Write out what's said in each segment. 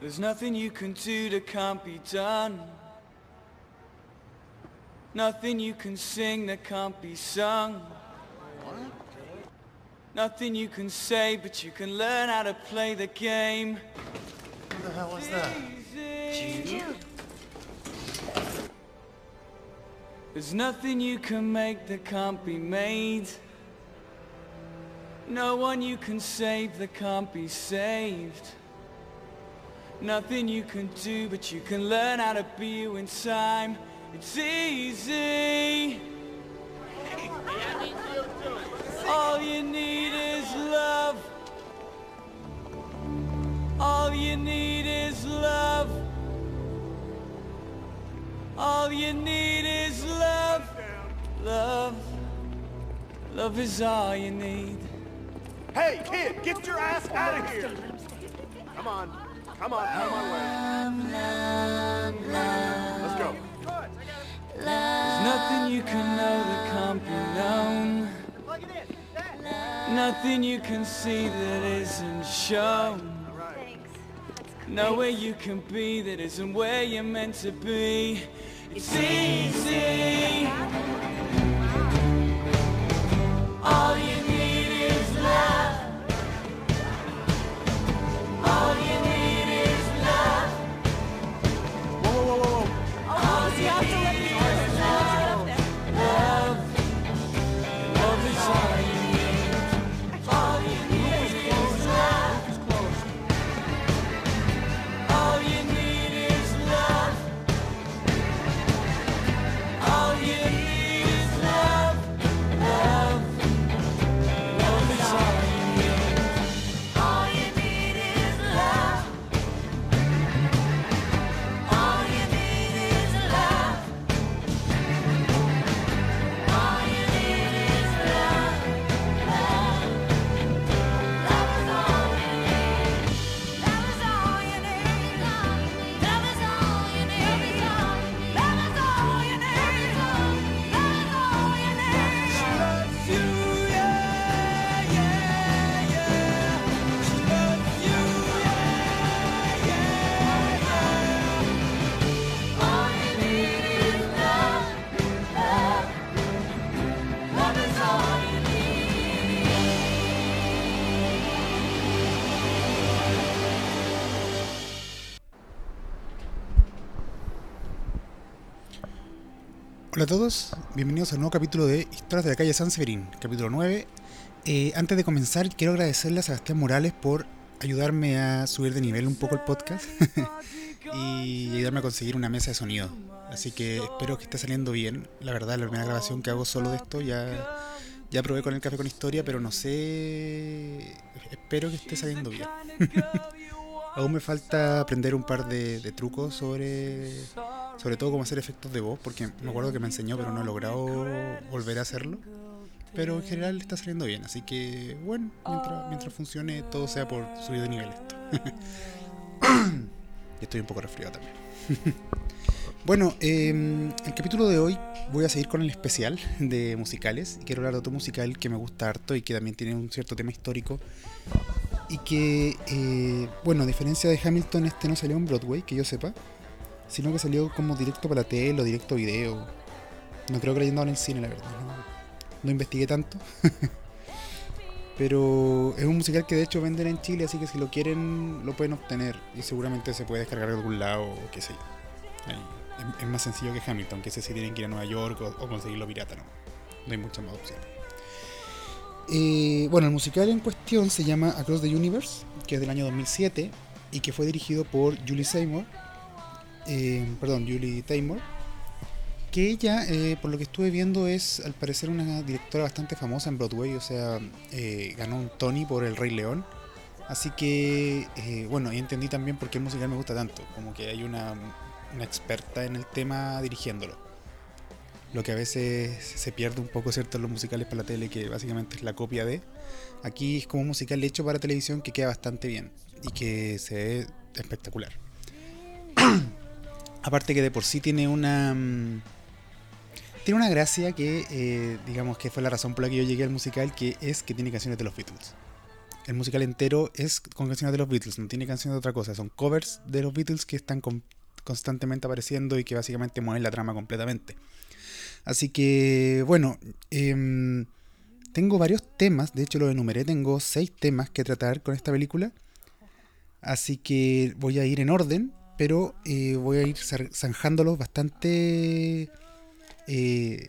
There's nothing you can do that can't be done. Nothing you can sing that can't be sung. Nothing you can say, but you can learn how to play the game. Who the hell is that? Easy. There's nothing you can make that can't be made. No one you can save that can't be saved. Nothing you can do, but you can learn how to be you in time. It's easy. All you need is love. All you need is love. All you need is love. Love. Love is all you need. Hey, kid, get your ass out of here! Come on, come on, come on, way. Let's go. There's nothing you can know that can't be known. Nothing you can see that isn't shown. No Nowhere you can be that isn't where you're meant to be. It's easy. Hola a todos, bienvenidos al nuevo capítulo de Historias de la calle San Severín, capítulo 9. Eh, antes de comenzar, quiero agradecerle a Sebastián Morales por ayudarme a subir de nivel un poco el podcast y ayudarme a conseguir una mesa de sonido. Así que espero que esté saliendo bien. La verdad, la primera grabación que hago solo de esto ya, ya probé con el café con historia, pero no sé. Espero que esté saliendo bien. Aún me falta aprender un par de, de trucos sobre, sobre todo cómo hacer efectos de voz, porque me acuerdo que me enseñó, pero no he logrado volver a hacerlo. Pero en general está saliendo bien, así que bueno, mientras, mientras funcione todo sea por subir de nivel esto. y estoy un poco resfriado también. bueno, eh, el capítulo de hoy voy a seguir con el especial de musicales. Quiero hablar de otro musical que me gusta harto y que también tiene un cierto tema histórico y que, eh, bueno, a diferencia de Hamilton, este no salió en Broadway, que yo sepa, sino que salió como directo para la tele o directo video. No creo que lo en el cine, la verdad. No, investigué tanto. Pero es un musical que de hecho venden en Chile, así que si lo quieren lo pueden obtener y seguramente se puede descargar de algún lado o qué sé yo. Ahí. Es, más sencillo que Hamilton, que ese sí tienen que ir a Nueva York o, o conseguirlo pirata, no. No hay muchas más opciones. Eh, bueno, el musical en cuestión se llama Across the Universe, que es del año 2007 y que fue dirigido por Julie Seymour, eh, perdón, Julie Taymor, que ella, eh, por lo que estuve viendo, es al parecer una directora bastante famosa en Broadway, o sea, eh, ganó un Tony por El Rey León. Así que, bueno, y entendí también por qué el musical me gusta tanto, como que hay una, una experta en el tema dirigiéndolo. Lo que a veces se pierde un poco, ¿cierto?, en los musicales para la tele, que básicamente es la copia de. Aquí es como un musical hecho para televisión que queda bastante bien y que se ve espectacular. Aparte que de por sí tiene una... mm, Tiene una gracia que, eh, digamos, que fue la razón por la que yo llegué al musical, que es que tiene canciones de los Beatles. el musical entero es con canciones de los Beatles, no tiene canciones de otra cosa, son covers de los Beatles que están con- constantemente apareciendo y que básicamente mueven la trama completamente. Así que, bueno, em, tengo varios temas, de hecho los enumeré, tengo seis temas que tratar con esta película. Así que voy a ir en orden, pero eh, voy a ir zanjándolos bastante eh,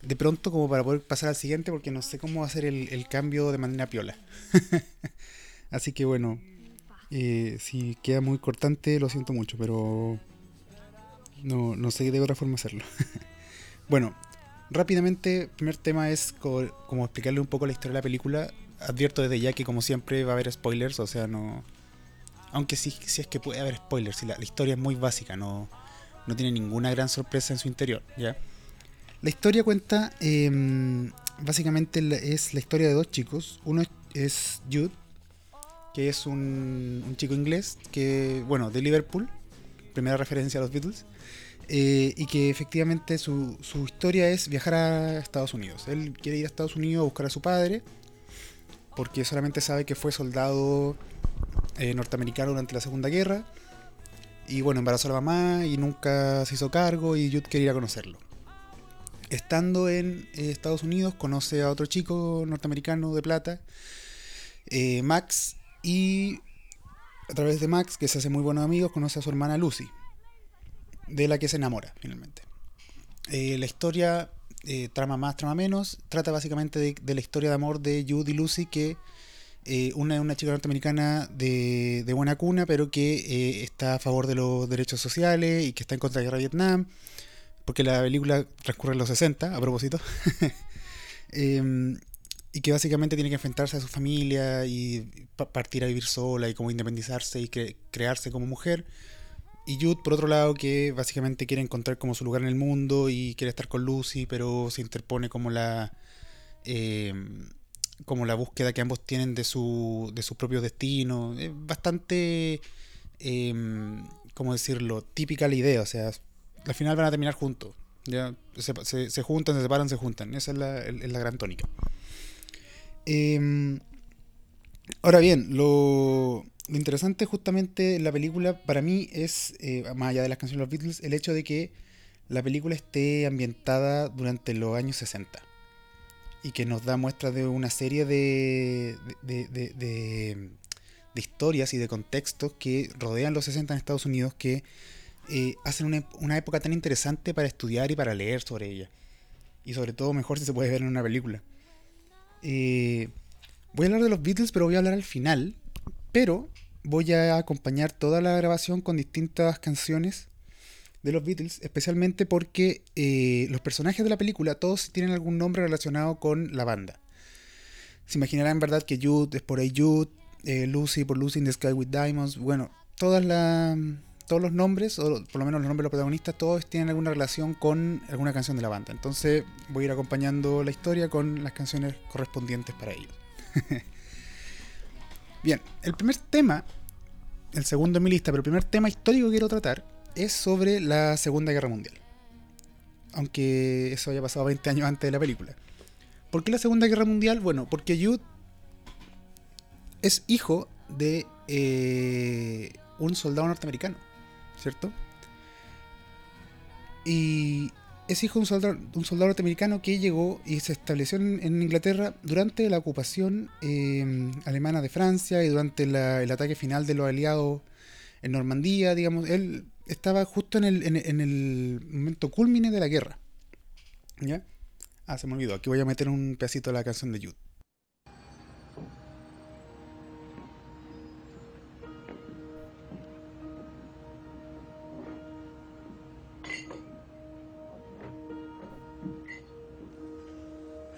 de pronto como para poder pasar al siguiente porque no sé cómo hacer el, cambio de manera piola. Así que bueno, eh, si queda muy cortante lo siento mucho, pero no, no sé de otra forma hacerlo. bueno, rápidamente, primer tema es co- como explicarle un poco la historia de la película. Advierto desde ya que como siempre va a haber spoilers, o sea, no... Aunque sí, sí es que puede haber spoilers, la, historia es muy básica, no, no tiene ninguna gran sorpresa en su interior, ¿ya? La historia cuenta, em, básicamente es la historia de dos chicos. Uno es, es Jude, que es un, un chico inglés, que, bueno, de Liverpool, primera referencia a los Beatles, eh, y que efectivamente su, su historia es viajar a Estados Unidos. Él quiere ir a Estados Unidos a buscar a su padre, porque solamente sabe que fue soldado eh, norteamericano durante la Segunda Guerra. Y bueno, embarazó a la mamá y nunca se hizo cargo y Jude quería ir a conocerlo. Estando en eh, Estados Unidos, conoce a otro chico norteamericano de plata, eh, Max, y a través de Max, que se hace muy buenos amigos, conoce a su hermana Lucy, de la que se enamora finalmente. Eh, la historia, eh, trama más, trama menos, trata básicamente de, la historia de amor de Jude y Lucy, que eh, una una chica norteamericana de, de buena cuna, pero que eh, está a favor de los derechos sociales y que está en contra de la guerra de Vietnam, porque la película transcurre en los 60, a propósito. Em, y que básicamente tiene que enfrentarse a su familia y pa- partir a vivir sola y como independizarse y cre- crearse como mujer. Y Jude, por otro lado, que básicamente quiere encontrar como su lugar en el mundo y quiere estar con Lucy, pero se interpone como la em, como la búsqueda que ambos tienen de su de su propio destino. Es bastante em, ¿cómo decirlo? típica la idea, o sea, al final van a terminar juntos. Ya se, se- juntan, se separan, se juntan. Esa es la, es la gran tónica. Em, ahora bien, lo, lo interesante justamente en la película para mí es, eh, más allá de las canciones de los Beatles, el hecho de que la película esté ambientada durante los años 60 y que nos da muestras de una serie de, de, de- de- historias y de contextos que rodean los 60 en Estados Unidos que eh, hacen una, una época tan interesante para estudiar y para leer sobre ella. Y sobre todo mejor si se puede ver en una película. Eh, voy a hablar de los Beatles, pero voy a hablar al final. Pero voy a acompañar toda la grabación con distintas canciones de los Beatles, especialmente porque eh, los personajes de la película todos tienen algún nombre relacionado con la banda. Se imaginarán verdad que Jude es por ahí Jude, eh, Lucy por Lucy in the Sky with Diamonds. Bueno, todas las todos los nombres, o por lo menos los nombres de los protagonistas, todos tienen alguna relación con alguna canción de la banda. Entonces voy a ir acompañando la historia con las canciones correspondientes para ellos. Bien, el primer tema, el segundo en mi lista, pero el primer tema histórico que quiero tratar es sobre la Segunda Guerra Mundial. Aunque eso haya pasado 20 años antes de la película. ¿Por qué la Segunda Guerra Mundial? Bueno, porque Jude es hijo de eh, un soldado norteamericano, ¿cierto? Y es hijo de un soldado, un soldado norteamericano que llegó y se estableció en, Inglaterra durante la ocupación eh, alemana de Francia y durante el ataque final de los aliados en Normandía, digamos. Él estaba justo en el, en, en el momento culmine de la guerra. ¿Ya? Ah, se me olvidó. Aquí voy a meter un pedacito de la canción de Jude.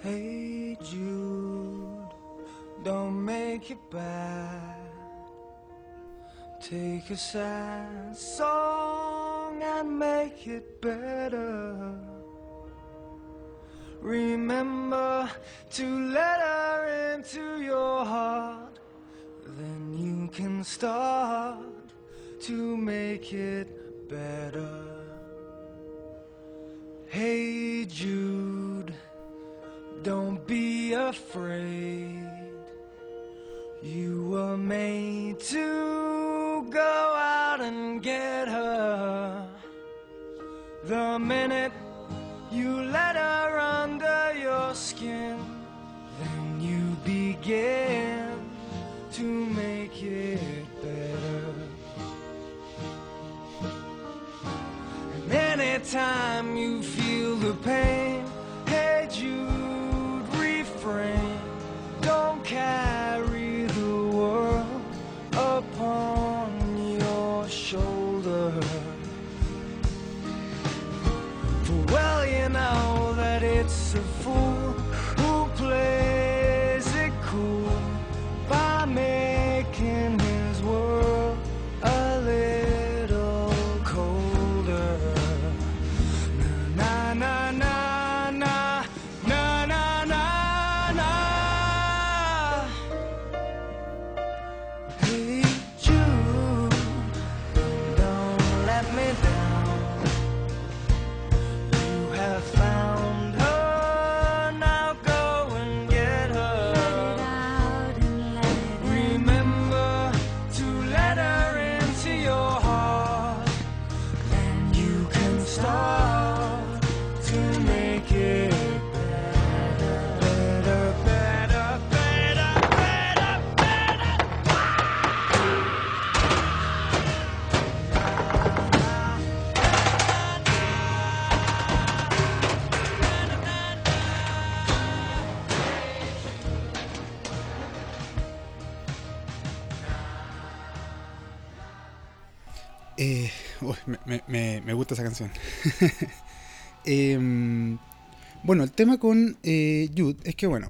Hey Jude, don't make it bad. Take a sad canción. Em, bueno, el tema con eh, Jude es que, bueno,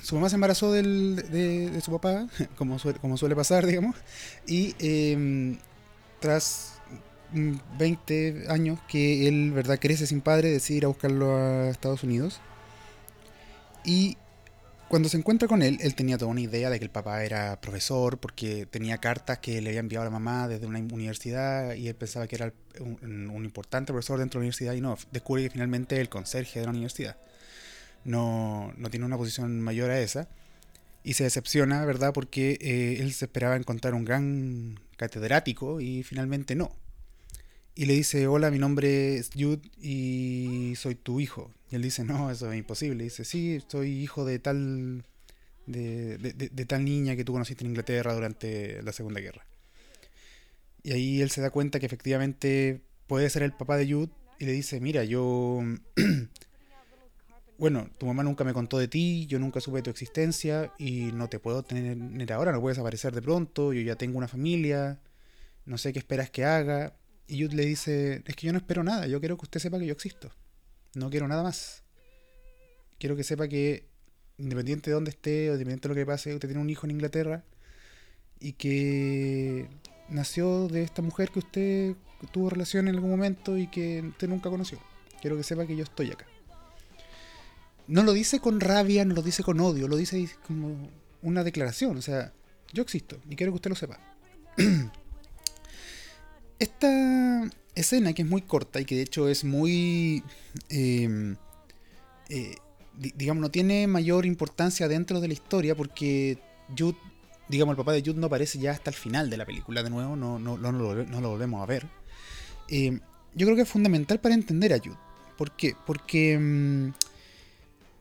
su mamá se embarazó de, su papá, como suele, pasar, digamos, y em, tras mm, 20 años que él, ¿verdad?, crece sin padre, decide ir a buscarlo a Estados Unidos. Y cuando se encuentra con él, él tenía toda una idea de que el papá era profesor porque tenía cartas que le había enviado la mamá desde una universidad y él pensaba que era un, importante profesor dentro de la universidad y no, descubre que finalmente el conserje de la universidad. No, no tiene una posición mayor a esa y se decepciona, ¿verdad? Porque eh, él se esperaba encontrar un gran catedrático y finalmente no. Y le dice, hola, mi nombre es Jude y soy tu hijo. Y él dice, no, eso es imposible. dice, sí, soy hijo de tal, de, de- de- tal niña que tú conociste en Inglaterra durante la Segunda Guerra. Y ahí él se da cuenta que efectivamente puede ser el papá de Jude y le dice, mira, yo... bueno, tu mamá nunca me contó de ti, yo nunca supe de tu existencia y no te puedo tener ahora, no puedes aparecer de pronto, yo ya tengo una familia, no sé qué esperas que haga. Y Jude le dice, es que yo no espero nada, yo quiero que usted sepa que yo existo. No quiero nada más. Quiero que sepa que independiente de dónde esté o independiente de lo que pase, usted tiene un hijo en Inglaterra y que nació de esta mujer que usted tuvo relación en algún momento y que usted nunca conoció. Quiero que sepa que yo estoy acá. No lo dice con rabia, no lo dice con odio, lo dice como una declaración. O sea, yo existo y quiero que usted lo sepa. Esta escena que es muy corta y que de hecho es muy... eh, eh, di- digamos, no tiene mayor importancia dentro de la historia porque Jude, digamos, el papá de Jude no aparece ya hasta el final de la película de nuevo, no, no, no, lo, volvemos a ver. Eh, yo creo que es fundamental para entender a Jude. ¿Por qué? Porque mm,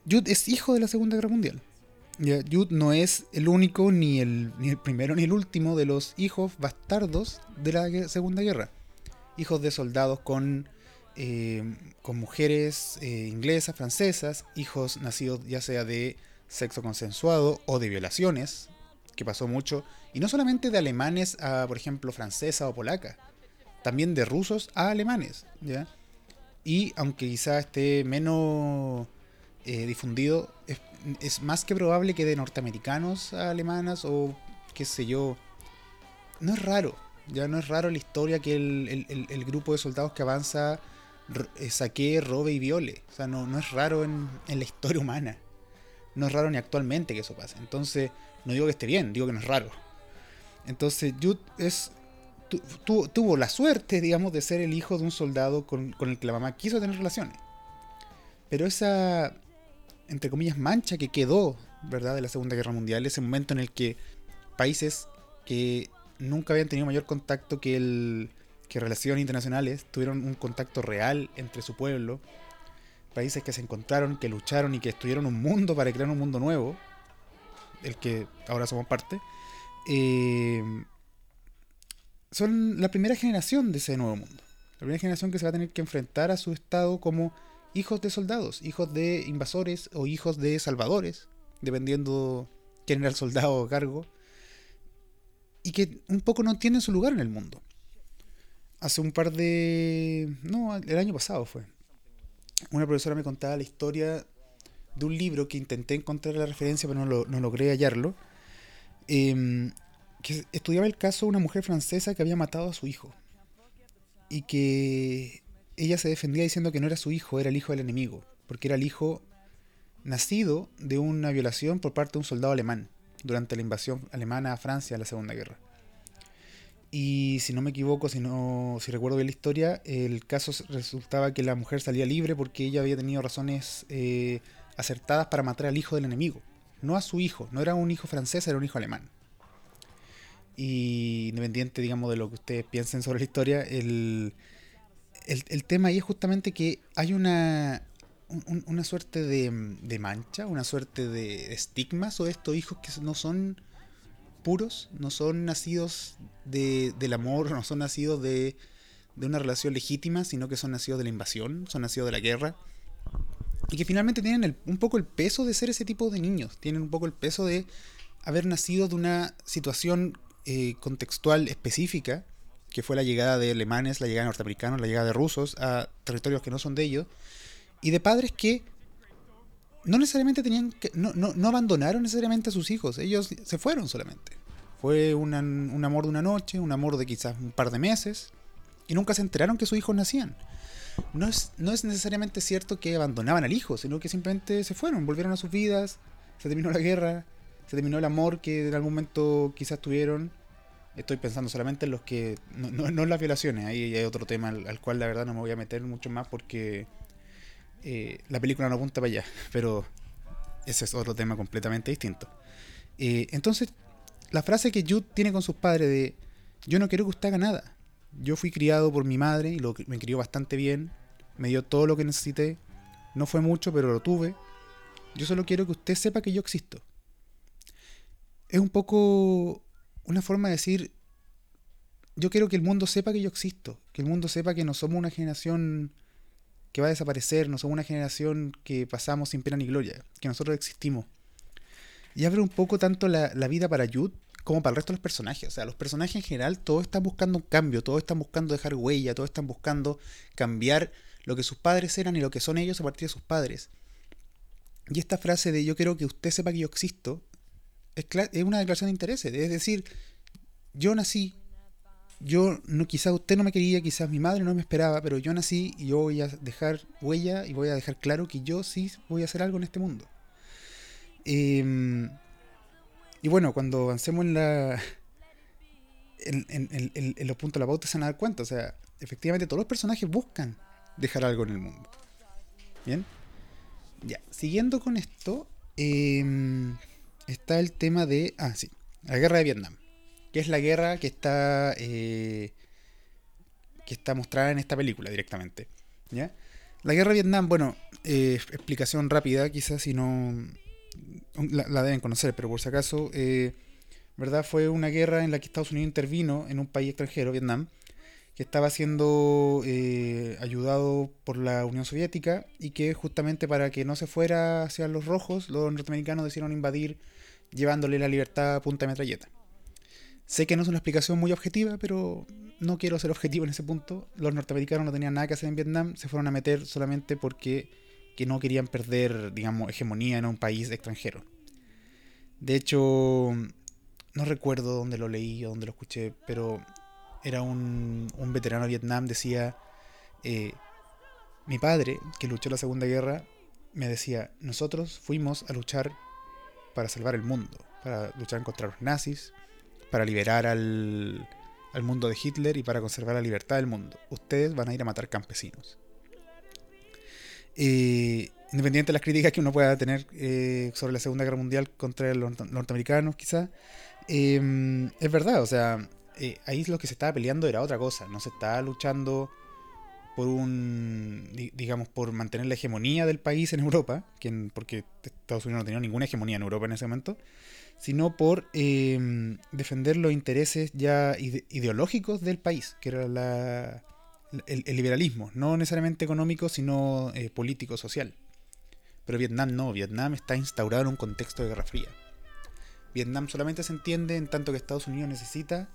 Jude es hijo de la Segunda Guerra Mundial. Ya, Jude no es el único, ni el, ni el primero, ni el último de los hijos bastardos de la Segunda Guerra. Hijos de soldados con, eh, con mujeres eh, inglesas, francesas, hijos nacidos ya sea de sexo consensuado o de violaciones, que pasó mucho, y no solamente de alemanes a, por ejemplo, francesa o polaca, también de rusos a alemanes, ¿ya? Y aunque quizá esté menos eh, difundido, es, más que probable que de norteamericanos a alemanas o qué sé yo. No es raro, ya no es raro la historia que el, el- grupo de soldados que avanza eh, saquee, robe y viole. O sea, no, no es raro en, la historia humana. No es raro ni actualmente que eso pase. Entonces, no digo que esté bien, digo que no es raro. Entonces, Jude es, tu- tuvo la suerte, digamos, de ser el hijo de un soldado con, con el que la mamá quiso tener relaciones. Pero esa, entre comillas, mancha que quedó, ¿verdad?, de la Segunda Guerra Mundial, ese momento en el que países que nunca habían tenido mayor contacto que el que relaciones internacionales tuvieron un contacto real entre su pueblo países que se encontraron que lucharon y que estudiaron un mundo para crear un mundo nuevo el que ahora somos parte eh, son la primera generación de ese nuevo mundo la primera generación que se va a tener que enfrentar a su estado como hijos de soldados hijos de invasores o hijos de salvadores dependiendo quién era el soldado a cargo y que un poco no tienen su lugar en el mundo. Hace un par de... No, el año pasado fue. Una profesora me contaba la historia de un libro que intenté encontrar la referencia, pero no, lo- no logré hallarlo. em, que estudiaba el caso de una mujer francesa que había matado a su hijo. Y que ella se defendía diciendo que no era su hijo, era el hijo del enemigo. Porque era el hijo nacido de una violación por parte de un soldado alemán durante la invasión alemana a Francia en la Segunda Guerra. Y si no me equivoco, si no, si recuerdo bien la historia, el caso resultaba que la mujer salía libre porque ella había tenido razones eh, acertadas para matar al hijo del enemigo, no a su hijo, no era un hijo francés, era un hijo alemán. Y independiente, digamos, de lo que ustedes piensen sobre la historia, el, el, el tema ahí es justamente que hay una, un- un- una suerte de, de mancha, una suerte de estigma sobre estos hijos que no son puros, no son nacidos de, del amor, no son nacidos de, de una relación legítima, sino que son nacidos de la invasión, son nacidos de la guerra. Y que finalmente tienen el- un poco el peso de ser ese tipo de niños, tienen un poco el peso de haber nacido de una situación eh, contextual específica, que fue la llegada de alemanes, la llegada de norteamericanos, la llegada de rusos a territorios que no son de ellos, y de padres que no necesariamente tenían que, no, no, no abandonaron necesariamente a sus hijos, ellos se fueron solamente. Fue una- un amor de una noche, un amor de quizás un par de meses, y nunca se enteraron que sus hijos nacían. No es, no es necesariamente cierto que abandonaban al hijo, sino que simplemente se fueron, volvieron a sus vidas, se terminó la guerra, se terminó el amor que en algún momento quizás tuvieron. Estoy pensando solamente en los que. No, no, no en las violaciones, ahí hay otro tema al, al cual la verdad no me voy a meter mucho más porque eh, la película no apunta para allá, pero ese es otro tema completamente distinto. Eh, entonces, la frase que Jude tiene con sus padres de yo no quiero que usted haga nada. Yo fui criado por mi madre y lo, me crió bastante bien, me dio todo lo que necesité. No fue mucho, pero lo tuve. Yo solo quiero que usted sepa que yo existo. Es un poco una forma de decir, yo quiero que el mundo sepa que yo existo, que el mundo sepa que no somos una generación que va a desaparecer, no somos una generación que pasamos sin pena ni gloria, que nosotros existimos. Y abre un poco tanto la, la vida para Jude como para el resto de los personajes. O sea, los personajes en general todos están buscando un cambio, todos están buscando dejar huella, todos están buscando cambiar lo que sus padres eran y lo que son ellos a partir de sus padres. Y esta frase de yo quiero que usted sepa que yo existo es, una declaración de interés. Es decir, yo nací, yo no, quizás usted no me quería, quizás mi madre no me esperaba, pero yo nací y yo voy a dejar huella y voy a dejar claro que yo sí voy a hacer algo en este mundo. Em, y bueno, cuando avancemos en la. En- en- en los puntos de la pauta se van a dar cuenta. O sea, efectivamente todos los personajes buscan dejar algo en el mundo. Bien. Ya, siguiendo con esto, em, está el tema de. Ah, sí. La guerra de Vietnam. Que es la guerra que está. eh, que está mostrada en esta película directamente. ¿Ya? La guerra de Vietnam, bueno, eh, explicación rápida, quizás si no la, deben conocer, pero por si acaso, eh, ¿verdad? Fue una guerra en la que Estados Unidos intervino en un país extranjero, Vietnam, que estaba siendo eh, ayudado por la Unión Soviética y que justamente para que no se fuera hacia los rojos, los norteamericanos decidieron invadir llevándole la libertad a punta de metralleta. Sé que no es una explicación muy objetiva, pero no quiero ser objetivo en ese punto. Los norteamericanos no tenían nada que hacer en Vietnam, se fueron a meter solamente porque que no querían perder, digamos, hegemonía en un país extranjero. De hecho, no recuerdo dónde lo leí o dónde lo escuché, pero era un, un veterano de Vietnam, decía, eh, mi padre, que luchó la Segunda Guerra, me decía, nosotros fuimos a luchar para salvar el mundo, para luchar contra los nazis, para liberar al, al mundo de Hitler y para conservar la libertad del mundo. Ustedes van a ir a matar campesinos. Independiente de las críticas que uno pueda tener eh, sobre la Segunda Guerra Mundial contra los norte- norteamericanos, quizá, eh, es verdad, o sea, eh, ahí lo que se estaba peleando era otra cosa, no se estaba luchando por un, di- digamos, por mantener la hegemonía del país en Europa, quien, porque Estados Unidos no tenía ninguna hegemonía en Europa en ese momento, sino por eh, defender los intereses ya ide- ideológicos del país, que era la, el, el liberalismo, no necesariamente económico, sino eh, político, social. Pero Vietnam no, Vietnam está instaurado en un contexto de Guerra Fría. Vietnam solamente se entiende en tanto que Estados Unidos necesita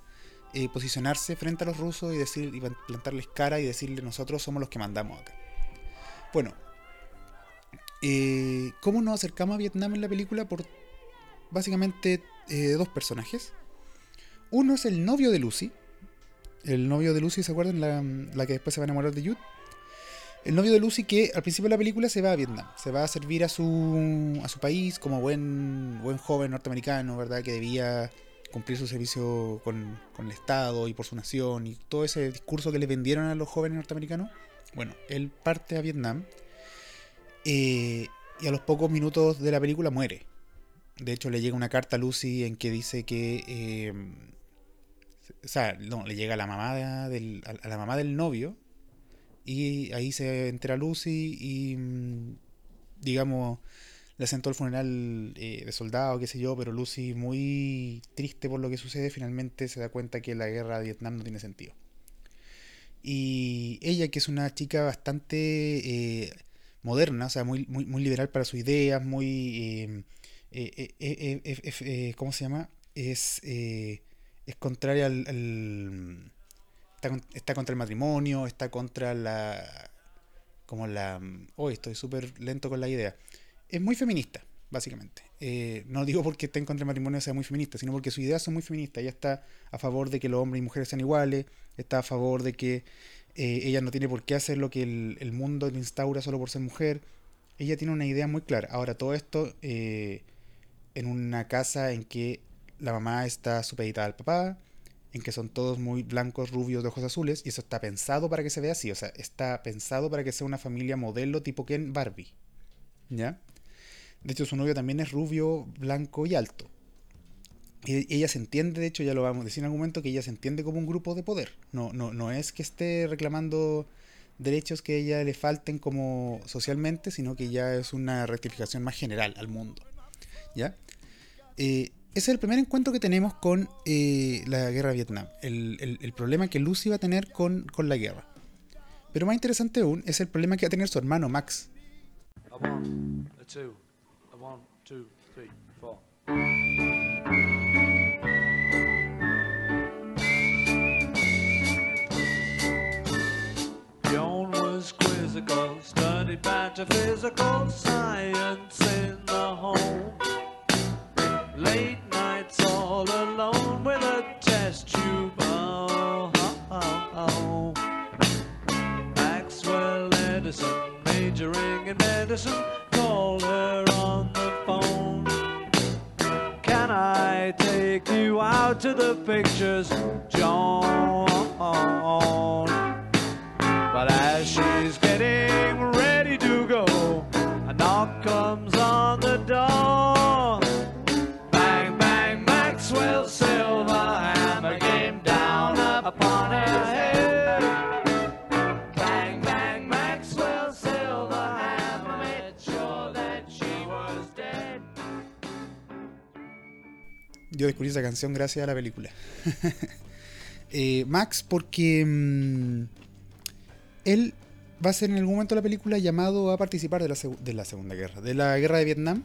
eh, posicionarse frente a los rusos y decir y plantarles cara y decirle nosotros somos los que mandamos acá. Bueno, eh, ¿cómo nos acercamos a Vietnam en la película? Por básicamente eh, dos personajes. Uno es el novio de Lucy. El novio de Lucy, ¿se acuerdan? La, la que después se va a enamorar de Jude. El novio de Lucy que al principio de la película se va a Vietnam. Se va a servir a su, a su país como buen, buen joven norteamericano, ¿verdad? Que debía cumplir su servicio con, con el Estado y por su nación y todo ese discurso que le vendieron a los jóvenes norteamericanos. Bueno, él parte a Vietnam eh, y a los pocos minutos de la película muere. De hecho, le llega una carta a Lucy en que dice que. eh, o sea, no, le llega a la mamá de- del, a la mamá del novio. Y ahí se entera Lucy y. mm, Digamos. Le todo el funeral eh, de soldado, qué sé yo, pero Lucy, muy triste por lo que sucede, finalmente se da cuenta que la guerra de Vietnam no tiene sentido. Y ella, que es una chica bastante eh, moderna, o sea, muy, muy, liberal para sus ideas, muy... eh, ¿Cómo se llama? Es, es contraria al... está, con- está contra el matrimonio, está contra la... Como la... Hoy estoy súper lento con la idea. Es muy feminista, básicamente. Eh, no digo porque esté en contra del matrimonio sea muy feminista, sino porque sus ideas son muy feministas. Ella está a favor de que los hombres y mujeres sean iguales, está a favor de que eh, ella no tiene por qué hacer lo que el, mundo le instaura solo por ser mujer. Ella tiene una idea muy clara. Ahora, todo esto eh, en una casa en que la mamá está supeditada al papá, en que son todos muy blancos, rubios, de ojos azules, y eso está pensado para que se vea así. O sea, está pensado para que sea una familia modelo tipo Ken Barbie. ¿Ya? De hecho, su novio también es rubio, blanco y alto. Y ella se entiende, de hecho, ya lo vamos a decir en algún momento, que ella se entiende como un grupo de poder. No, no, no es que esté reclamando derechos que a ella le falten como socialmente, sino que ya es una rectificación más general al mundo. ¿Ya? Eh, ese es el primer encuentro que tenemos con eh, la guerra de Vietnam. El, el- problema que Lucy va a tener con, con la guerra. Pero más interesante aún es el problema que va a tener su hermano Max. One, two, one, two, three, four. Joan was quizzical, studied metaphysical science in the home. Late nights all alone with a test tube. Oh, oh, oh, oh. Maxwell Edison, majoring in medicine, her on the phone. Can I take you out to the pictures, John? But as she's getting ready to go, a knock comes on the door. Yo descubrí esa canción gracias a la película. Eh, Max, porque mm, él va a ser en algún momento de la película llamado a participar de la, Segunda Guerra, de la Guerra de Vietnam.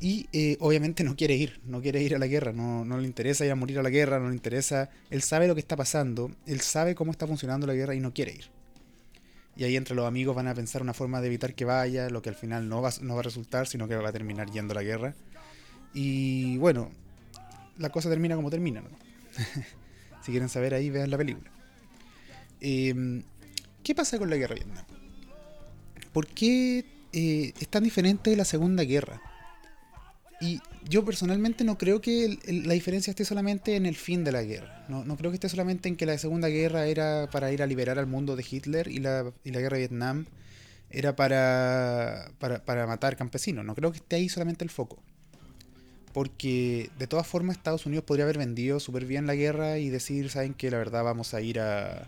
Y eh, obviamente no quiere ir, no quiere ir a la guerra, no, no le interesa ir a morir a la guerra, no le interesa. Él sabe lo que está pasando, él sabe cómo está funcionando la guerra y no quiere ir. Y ahí entre los amigos van a pensar una forma de evitar que vaya, lo que al final no va, no va a resultar, sino que va a terminar yendo a la guerra. Y bueno, la cosa termina como termina. ¿no? si quieren saber ahí, vean la película. Eh, ¿Qué pasa con la guerra Vietnam? ¿Por qué eh, es tan diferente de la Segunda Guerra? Y yo personalmente no creo que la diferencia esté solamente en el fin de la guerra. No, no creo que esté solamente en que la Segunda Guerra era para ir a liberar al mundo de Hitler y la, y la guerra de Vietnam era para, para, para matar campesinos. No creo que esté ahí solamente el foco. Porque de todas formas Estados Unidos podría haber vendido súper bien la guerra y decir, saben que la verdad vamos a ir a...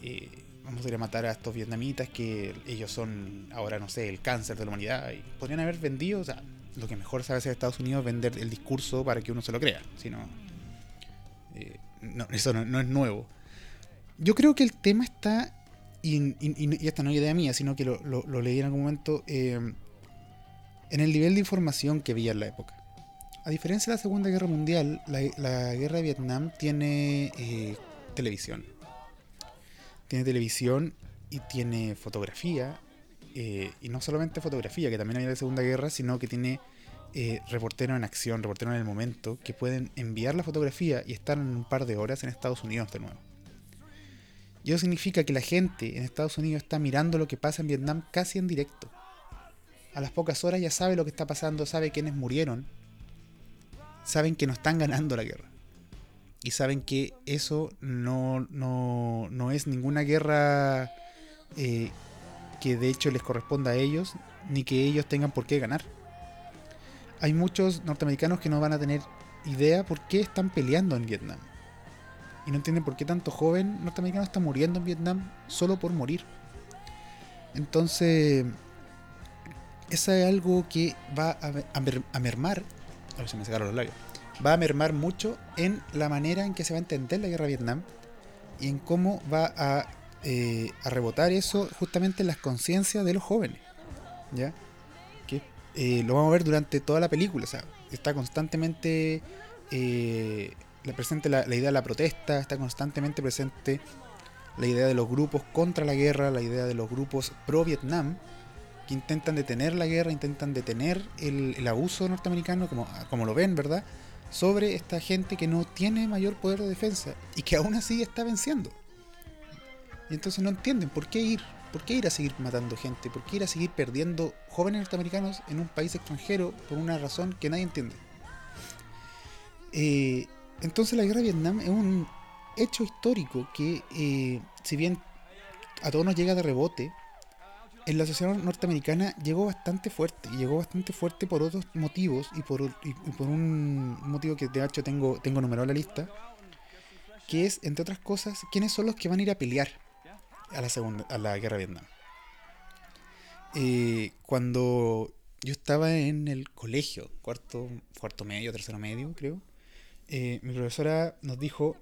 eh, vamos a ir a matar a estos vietnamitas que ellos son ahora, no sé, el cáncer de la humanidad. Y podrían haber vendido, o sea, lo que mejor sabe hacer Estados Unidos es vender el discurso para que uno se lo crea. Si no, eh, eso no, es nuevo. Yo creo que el tema está, y, esta no es idea mía, sino que lo leí en algún momento, eh, en el nivel de información que había en la época. A diferencia de la Segunda Guerra Mundial, la, guerra de Vietnam tiene eh, televisión. Tiene televisión y tiene fotografía. eh, y no solamente fotografía, que también había la Segunda Guerra, sino que tiene eh, reporteros en acción, reporteros en el momento, que pueden enviar la fotografía y estar en un par de horas en Estados Unidos de nuevo. Y eso significa que la gente en Estados Unidos está mirando lo que pasa en Vietnam casi en directo. A las pocas horas ya sabe lo que está pasando, sabe quiénes murieron, saben que no están ganando la guerra. Y saben que eso no, no, no es ninguna guerra eh, que de hecho les corresponda a ellos, ni que ellos tengan por qué ganar. Hay muchos norteamericanos que no van a tener idea por qué están peleando en Vietnam. Y no entienden por qué tanto joven norteamericano está muriendo en Vietnam solo por morir. Entonces, eso es algo que va a, a a mermar. A ver si me los labios. Va a mermar mucho en la manera en que se va a entender la guerra de Vietnam y en cómo va a, eh, rebotar eso justamente en las conciencias de los jóvenes. ¿Ya? Que eh, lo vamos a ver durante toda la película. Está constantemente eh, presente la, la idea de la protesta, está constantemente presente la idea de los grupos contra la guerra, la idea de los grupos pro Vietnam, intentan detener la guerra, intentan detener el, abuso norteamericano, como, como lo ven, ¿verdad? Sobre esta gente que no tiene mayor poder de defensa y que aún así está venciendo. Y entonces no entienden por qué ir, por qué ir a seguir matando gente, por qué ir a seguir perdiendo jóvenes norteamericanos en un país extranjero por una razón que nadie entiende. Eh, entonces la guerra de Vietnam es un hecho histórico que, eh, si bien a todos nos llega de rebote, en la sociedad norteamericana llegó bastante fuerte. Y llegó bastante fuerte por otros motivos y por, un motivo que de hecho tengo, tengo numerado en la lista, que es, entre otras cosas, quiénes son los que van a ir a pelear a la, segunda, a la guerra Vietnam. Eh, cuando yo estaba en el colegio, cuarto, cuarto medio, tercero medio, creo, eh, mi profesora nos dijo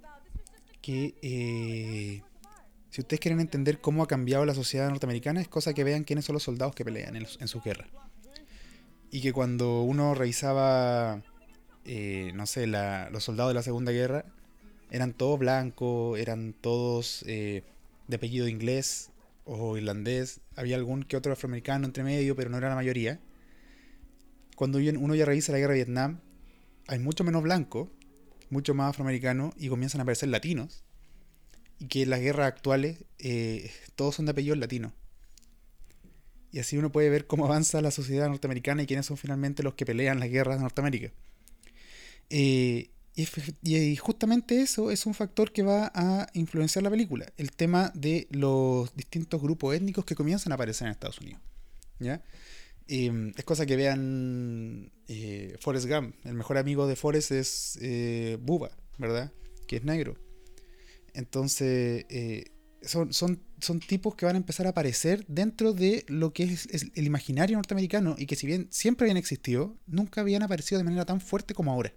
que eh, si ustedes quieren entender cómo ha cambiado la sociedad norteamericana, es cosa que vean quiénes son los soldados que pelean en, su guerra. Y que cuando uno revisaba, eh, no sé, los soldados de la Segunda Guerra, eran todos blancos, eran todos eh, de apellido inglés o irlandés. Había algún que otro afroamericano entre medio, pero no era la mayoría. Cuando uno ya revisa la guerra de Vietnam, hay mucho menos blanco, mucho más afroamericano y comienzan a aparecer latinos. Y que las guerras actuales eh, todos son de apellido latino. Y así uno puede ver cómo avanza la sociedad norteamericana y quiénes son finalmente los que pelean las guerras de Norteamérica. Eh, y, justamente eso es un factor que va a influenciar la película. El tema de los distintos grupos étnicos que comienzan a aparecer en Estados Unidos. ¿Ya? Eh, es cosa que vean eh, Forrest Gump. El mejor amigo de Forrest es eh, Bubba, ¿verdad? Que es negro. Entonces, eh, son, son, son tipos que van a empezar a aparecer dentro de lo que es, el imaginario norteamericano y que si bien siempre habían existido, nunca habían aparecido de manera tan fuerte como ahora.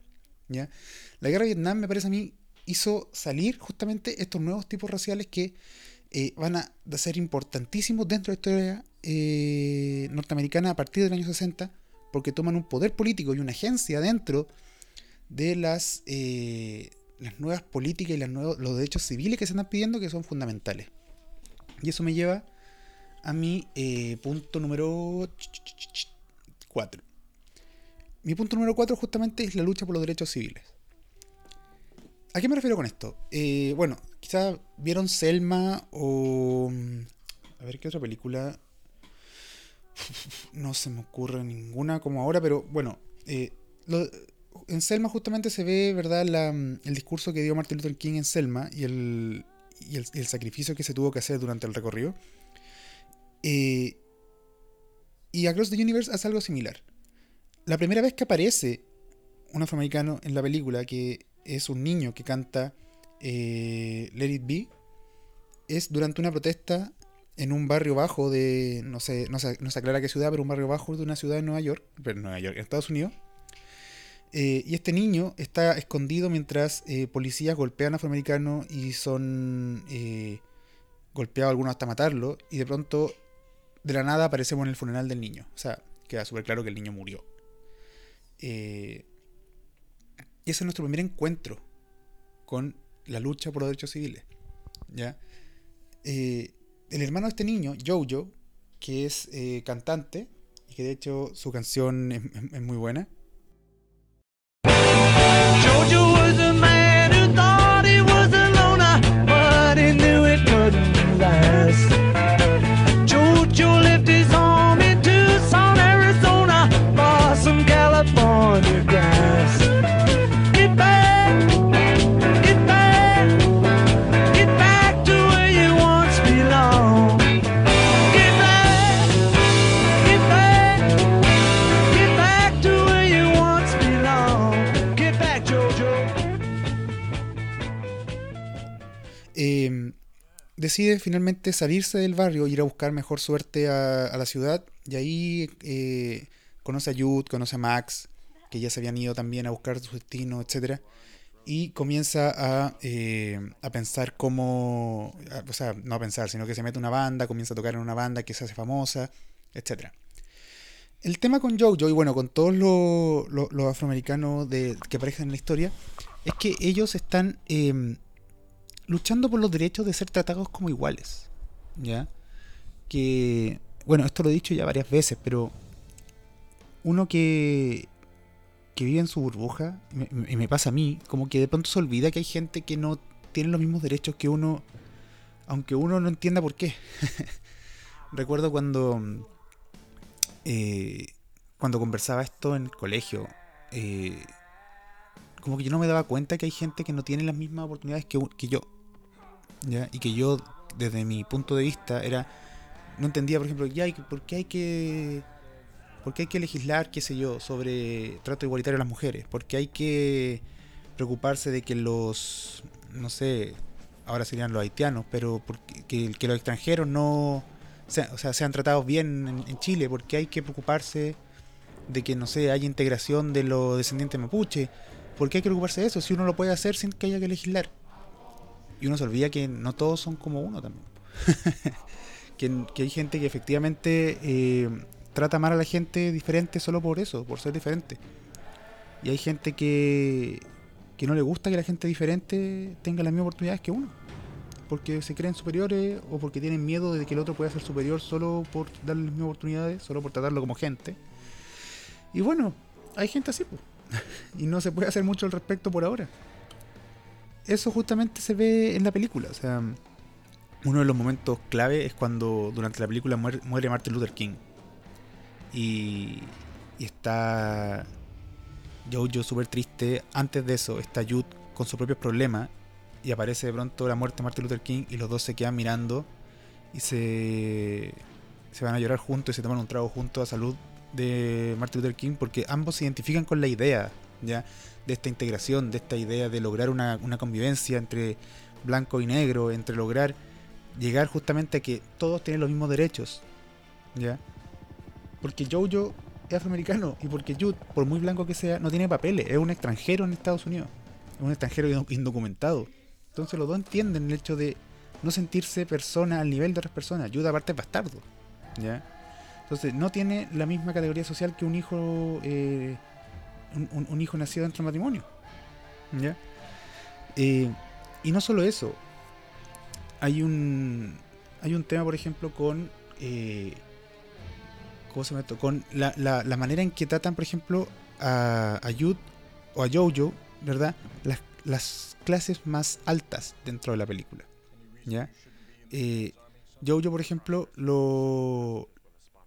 ¿ya? La guerra de Vietnam, me parece a mí, hizo salir justamente estos nuevos tipos raciales que eh, van a ser importantísimos dentro de la historia eh, norteamericana a partir del año 60, porque toman un poder político y una agencia dentro de las, las nuevas políticas y las nuevos, los derechos civiles que se están pidiendo que son fundamentales. Y eso me lleva a mi eh, punto número 4. Mi punto número 4 justamente es la lucha por los derechos civiles. ¿A qué me refiero con esto? Eh, bueno, quizás vieron Selma o... mm, A ver, ¿qué otra película? No se me ocurre ninguna como ahora, pero bueno, eh, en Selma justamente se ve, ¿verdad?, la, mm, el discurso que dio Martin Luther King en Selma y el, y el, el sacrificio que se tuvo que hacer durante el recorrido. Eh, y Across the Universe hace algo similar. La primera vez que aparece un afroamericano en la película que es un niño que canta eh, Let It Be, es durante una protesta en un barrio bajo de, no sé, no se, no aclara qué ciudad, pero un barrio bajo de una ciudad de Nueva York, pero Nueva York, en Estados Unidos. Eh, y este niño está escondido mientras eh, policías golpean a afroamericanos y son eh, golpeados algunos hasta matarlo. Y de pronto, de la nada, aparecemos en el funeral del niño. O sea, queda súper claro que el niño murió. Eh, y ese es nuestro primer encuentro con la lucha por los derechos civiles. ¿ya? El hermano de este niño, Jojo, que es cantante, y que de hecho su canción es muy buena. Decide finalmente salirse del barrio, ir a buscar mejor suerte a, la ciudad. Y ahí eh, conoce a Jude, conoce a Max, que ya se habían ido también a buscar su destino, etc. Y comienza a, eh, a pensar cómo. O sea, no a pensar, sino que se mete una banda, comienza a tocar en una banda que se hace famosa, etc. El tema con Jojo, y bueno, con todos los, los- afroamericanos que aparecen en la historia, es que ellos están. em, luchando por los derechos de ser tratados como iguales. ¿Ya? Que, bueno, esto lo he dicho ya varias veces, pero uno que, que vive en su burbuja, y me, pasa a mí, como que de pronto se olvida que hay gente que no tiene los mismos derechos que uno, aunque uno no entienda por qué. Recuerdo cuando, eh, cuando conversaba esto en el colegio, eh, como que yo no me daba cuenta que hay gente que no tiene las mismas oportunidades que, que yo. ¿ya? Y que yo, desde mi punto de vista, era. No entendía, por ejemplo, ya, ¿y ¿por qué hay que. ¿Por qué hay que legislar, qué sé yo, sobre trato igualitario a las mujeres? ¿Por qué hay que preocuparse de que los. No sé, ahora serían los haitianos, pero porque, que, que los extranjeros no. sea- o sea, sean tratados bien en, en Chile? ¿Por qué hay que preocuparse de que, no sé, haya integración de los descendientes mapuche? ¿Por qué hay que preocuparse de eso si uno lo puede hacer sin que haya que legislar? Y uno se olvida que no todos son como uno también. que, hay gente que efectivamente eh, trata mal a la gente diferente solo por eso, por ser diferente. Y hay gente que, que no le gusta que la gente diferente tenga las mismas oportunidades que uno. Porque se creen superiores o porque tienen miedo de que el otro pueda ser superior solo por darle las mismas oportunidades, solo por tratarlo como gente. Y bueno, hay gente así, pues y no se puede hacer mucho al respecto por ahora. Eso justamente se ve en la película. O sea, uno de los momentos clave es cuando durante la película muere, muere Martin Luther King. Y, y está Jojo súper triste. Antes de eso está Jude con sus propios problemas. Y aparece de pronto la muerte de Martin Luther King y los dos se quedan mirando y se, se van a llorar juntos y se toman un trago juntos a salud de Martin Luther King porque ambos se identifican con la idea ya de esta integración, de esta idea de lograr una, una convivencia entre blanco y negro, entre lograr llegar justamente a que todos tienen los mismos derechos, ya porque Jojo es afroamericano y porque Jude, por muy blanco que sea, no tiene papeles, es un extranjero en Estados Unidos, es un extranjero indo- indocumentado. Entonces los dos entienden el hecho de no sentirse persona al nivel de otras personas. Jude aparte es bastardo, ¿ya? Entonces no tiene la misma categoría social que un hijo eh, un, un- hijo nacido dentro del matrimonio. ¿Ya? Eh, y no solo eso. Hay un hay un tema, por ejemplo, con eh, ¿cómo se llama? Con la, la- manera en que tratan, por ejemplo, a, a Jude o a Jojo, ¿verdad? Las, las clases más altas dentro de la película. ¿Ya? Jojo, por ejemplo, lo,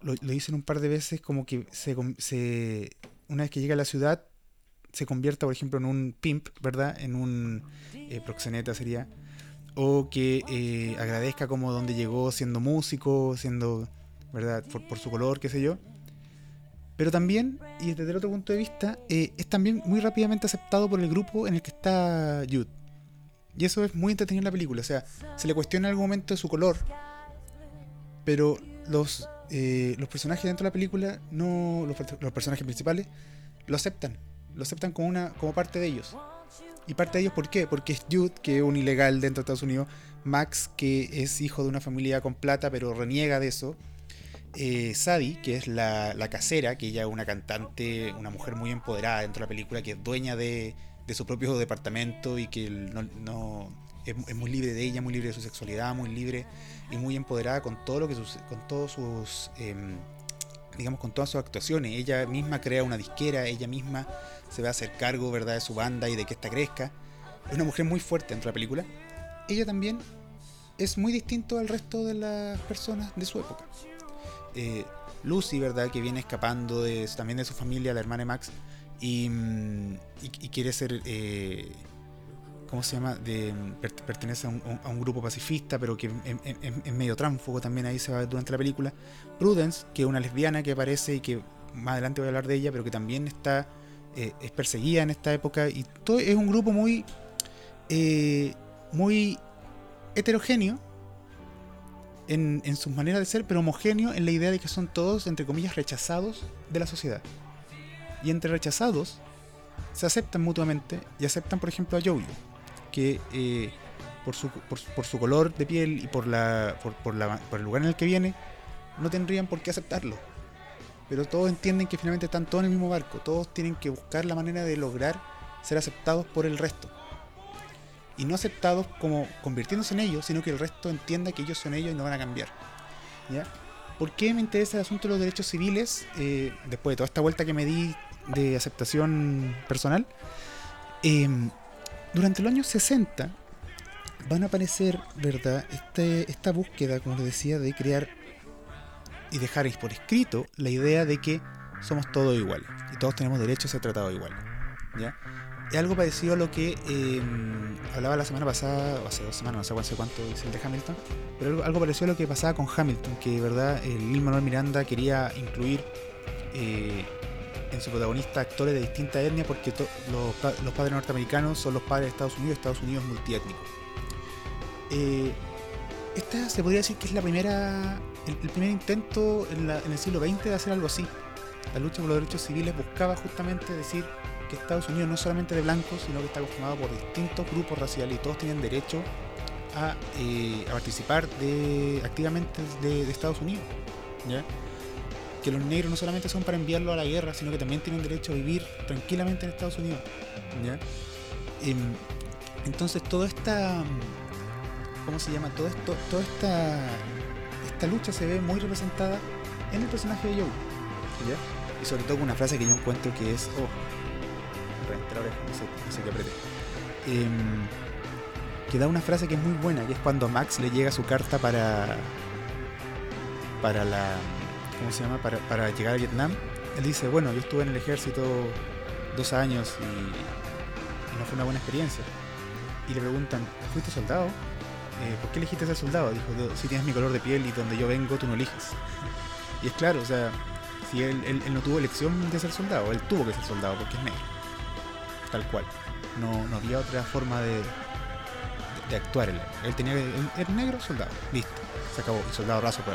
lo, lo dicen un par de veces como que se, se una vez que llega a la ciudad se convierta por ejemplo en un pimp verdad en un eh, proxeneta sería o que eh, agradezca como donde llegó siendo músico siendo verdad por, por su color qué sé yo Pero también, y desde el otro punto de vista, eh, es también muy rápidamente aceptado por el grupo en el que está Jude. Y eso es muy entretenido en la película. O sea, se le cuestiona en algún momento su color, pero los, eh, los personajes dentro de la película, no los, personajes principales, lo aceptan. Lo aceptan como, una, como parte de ellos. Y parte de ellos, ¿por qué? Porque es Jude, que es un ilegal dentro de Estados Unidos. Max, que es hijo de una familia con plata, pero reniega de eso. Eh, Sadie, que es la, casera, que ella es una cantante, una mujer muy empoderada dentro de la película, que es dueña de, de su propio departamento y que no- es, muy libre de ella, muy libre de su sexualidad, muy libre y muy empoderada con todo lo que con todos sus em, digamos con todas sus actuaciones. Ella misma crea una disquera, ella misma se va a hacer cargo, ¿verdad?, de su banda y de que esta crezca. Es una mujer muy fuerte dentro de la película. Ella también es muy distinto al resto de las personas de su época. Eh, Lucy, ¿verdad?, que viene escapando de, también de su familia, la hermana de Max, y, mm, quiere ser, eh, ¿cómo se llama?, de, per- pertenece a un, a un grupo pacifista, pero que es- medio tránfugo también ahí se va durante la película. Prudence, que es una lesbiana que aparece y que más adelante voy a hablar de ella, pero que también está eh, es perseguida en esta época y todo es un grupo muy eh, muy heterogéneo en, en sus maneras de ser, pero homogéneo en la idea de que son todos, entre comillas, rechazados de la sociedad. Y entre rechazados se aceptan mutuamente y aceptan, por ejemplo, a Jojo, que eh, por, su, por, su color de piel y por, la, por, la- por el lugar en el que viene, no tendrían por qué aceptarlo. Pero todos entienden que finalmente están todos en el mismo barco, todos tienen que buscar la manera de lograr ser aceptados por el resto. Y no aceptados como convirtiéndose en ellos, sino que el resto entienda que ellos son ellos y no van a cambiar. ¿Ya? ¿Por qué me interesa el asunto de los derechos civiles? Eh, después de toda esta vuelta que me di de aceptación personal. eh, durante los años 60 van a aparecer, ¿verdad? Este, esta búsqueda, como les decía, de crear y dejar por escrito la idea de que somos todos iguales y todos tenemos derecho a ser tratados igual. ¿ya? Es algo parecido a lo que eh, hablaba la semana pasada, o hace dos semanas, no sé cuánto, cuánto dice el de Hamilton, pero algo, algo parecido a lo que pasaba con Hamilton, que verdad el Lin Manuel Miranda quería incluir eh, en su protagonista actores de distinta etnia porque los, los padres norteamericanos son los padres de Estados Unidos, Estados Unidos multiétnico. Eh, esta se podría decir que es la primera, el, primer intento en el siglo XX de hacer algo así. La lucha por los derechos civiles buscaba justamente decir que Estados Unidos no es solamente de blancos, sino que está conformado por distintos grupos raciales y todos tienen derecho a, eh, a participar de, activamente de, de Estados Unidos. ¿ya? Que los negros no solamente son para enviarlo a la guerra, sino que también tienen derecho a vivir tranquilamente en Estados Unidos. ¿ya? Em, entonces toda esta ¿cómo se llama? Todo esto, toda esta, esta lucha se ve muy representada en el personaje de Joe. ¿ya? Y sobre todo con una frase que yo encuentro que es. Oh, la oreja, no sé, no sé qué apreté. Em, que da una frase que es muy buena, que es cuando a Max le llega su carta para. para la. ¿Cómo se llama? Para, para llegar a Vietnam. Él dice: Bueno, yo estuve en el ejército dos años y, y no fue una buena experiencia. Y le preguntan: ¿Fuiste soldado? eh, ¿por qué elegiste ser soldado? Dijo, "Do- si tienes mi color de piel y donde yo vengo, tú no eliges. Y es claro, o sea, si él, no tuvo elección de ser soldado, él tuvo que ser soldado porque es negro. Tal cual. No, había otra forma de, de, actuar. Él, tenía que. Él, negro, soldado. Listo. Se acabó. Y soldado raso por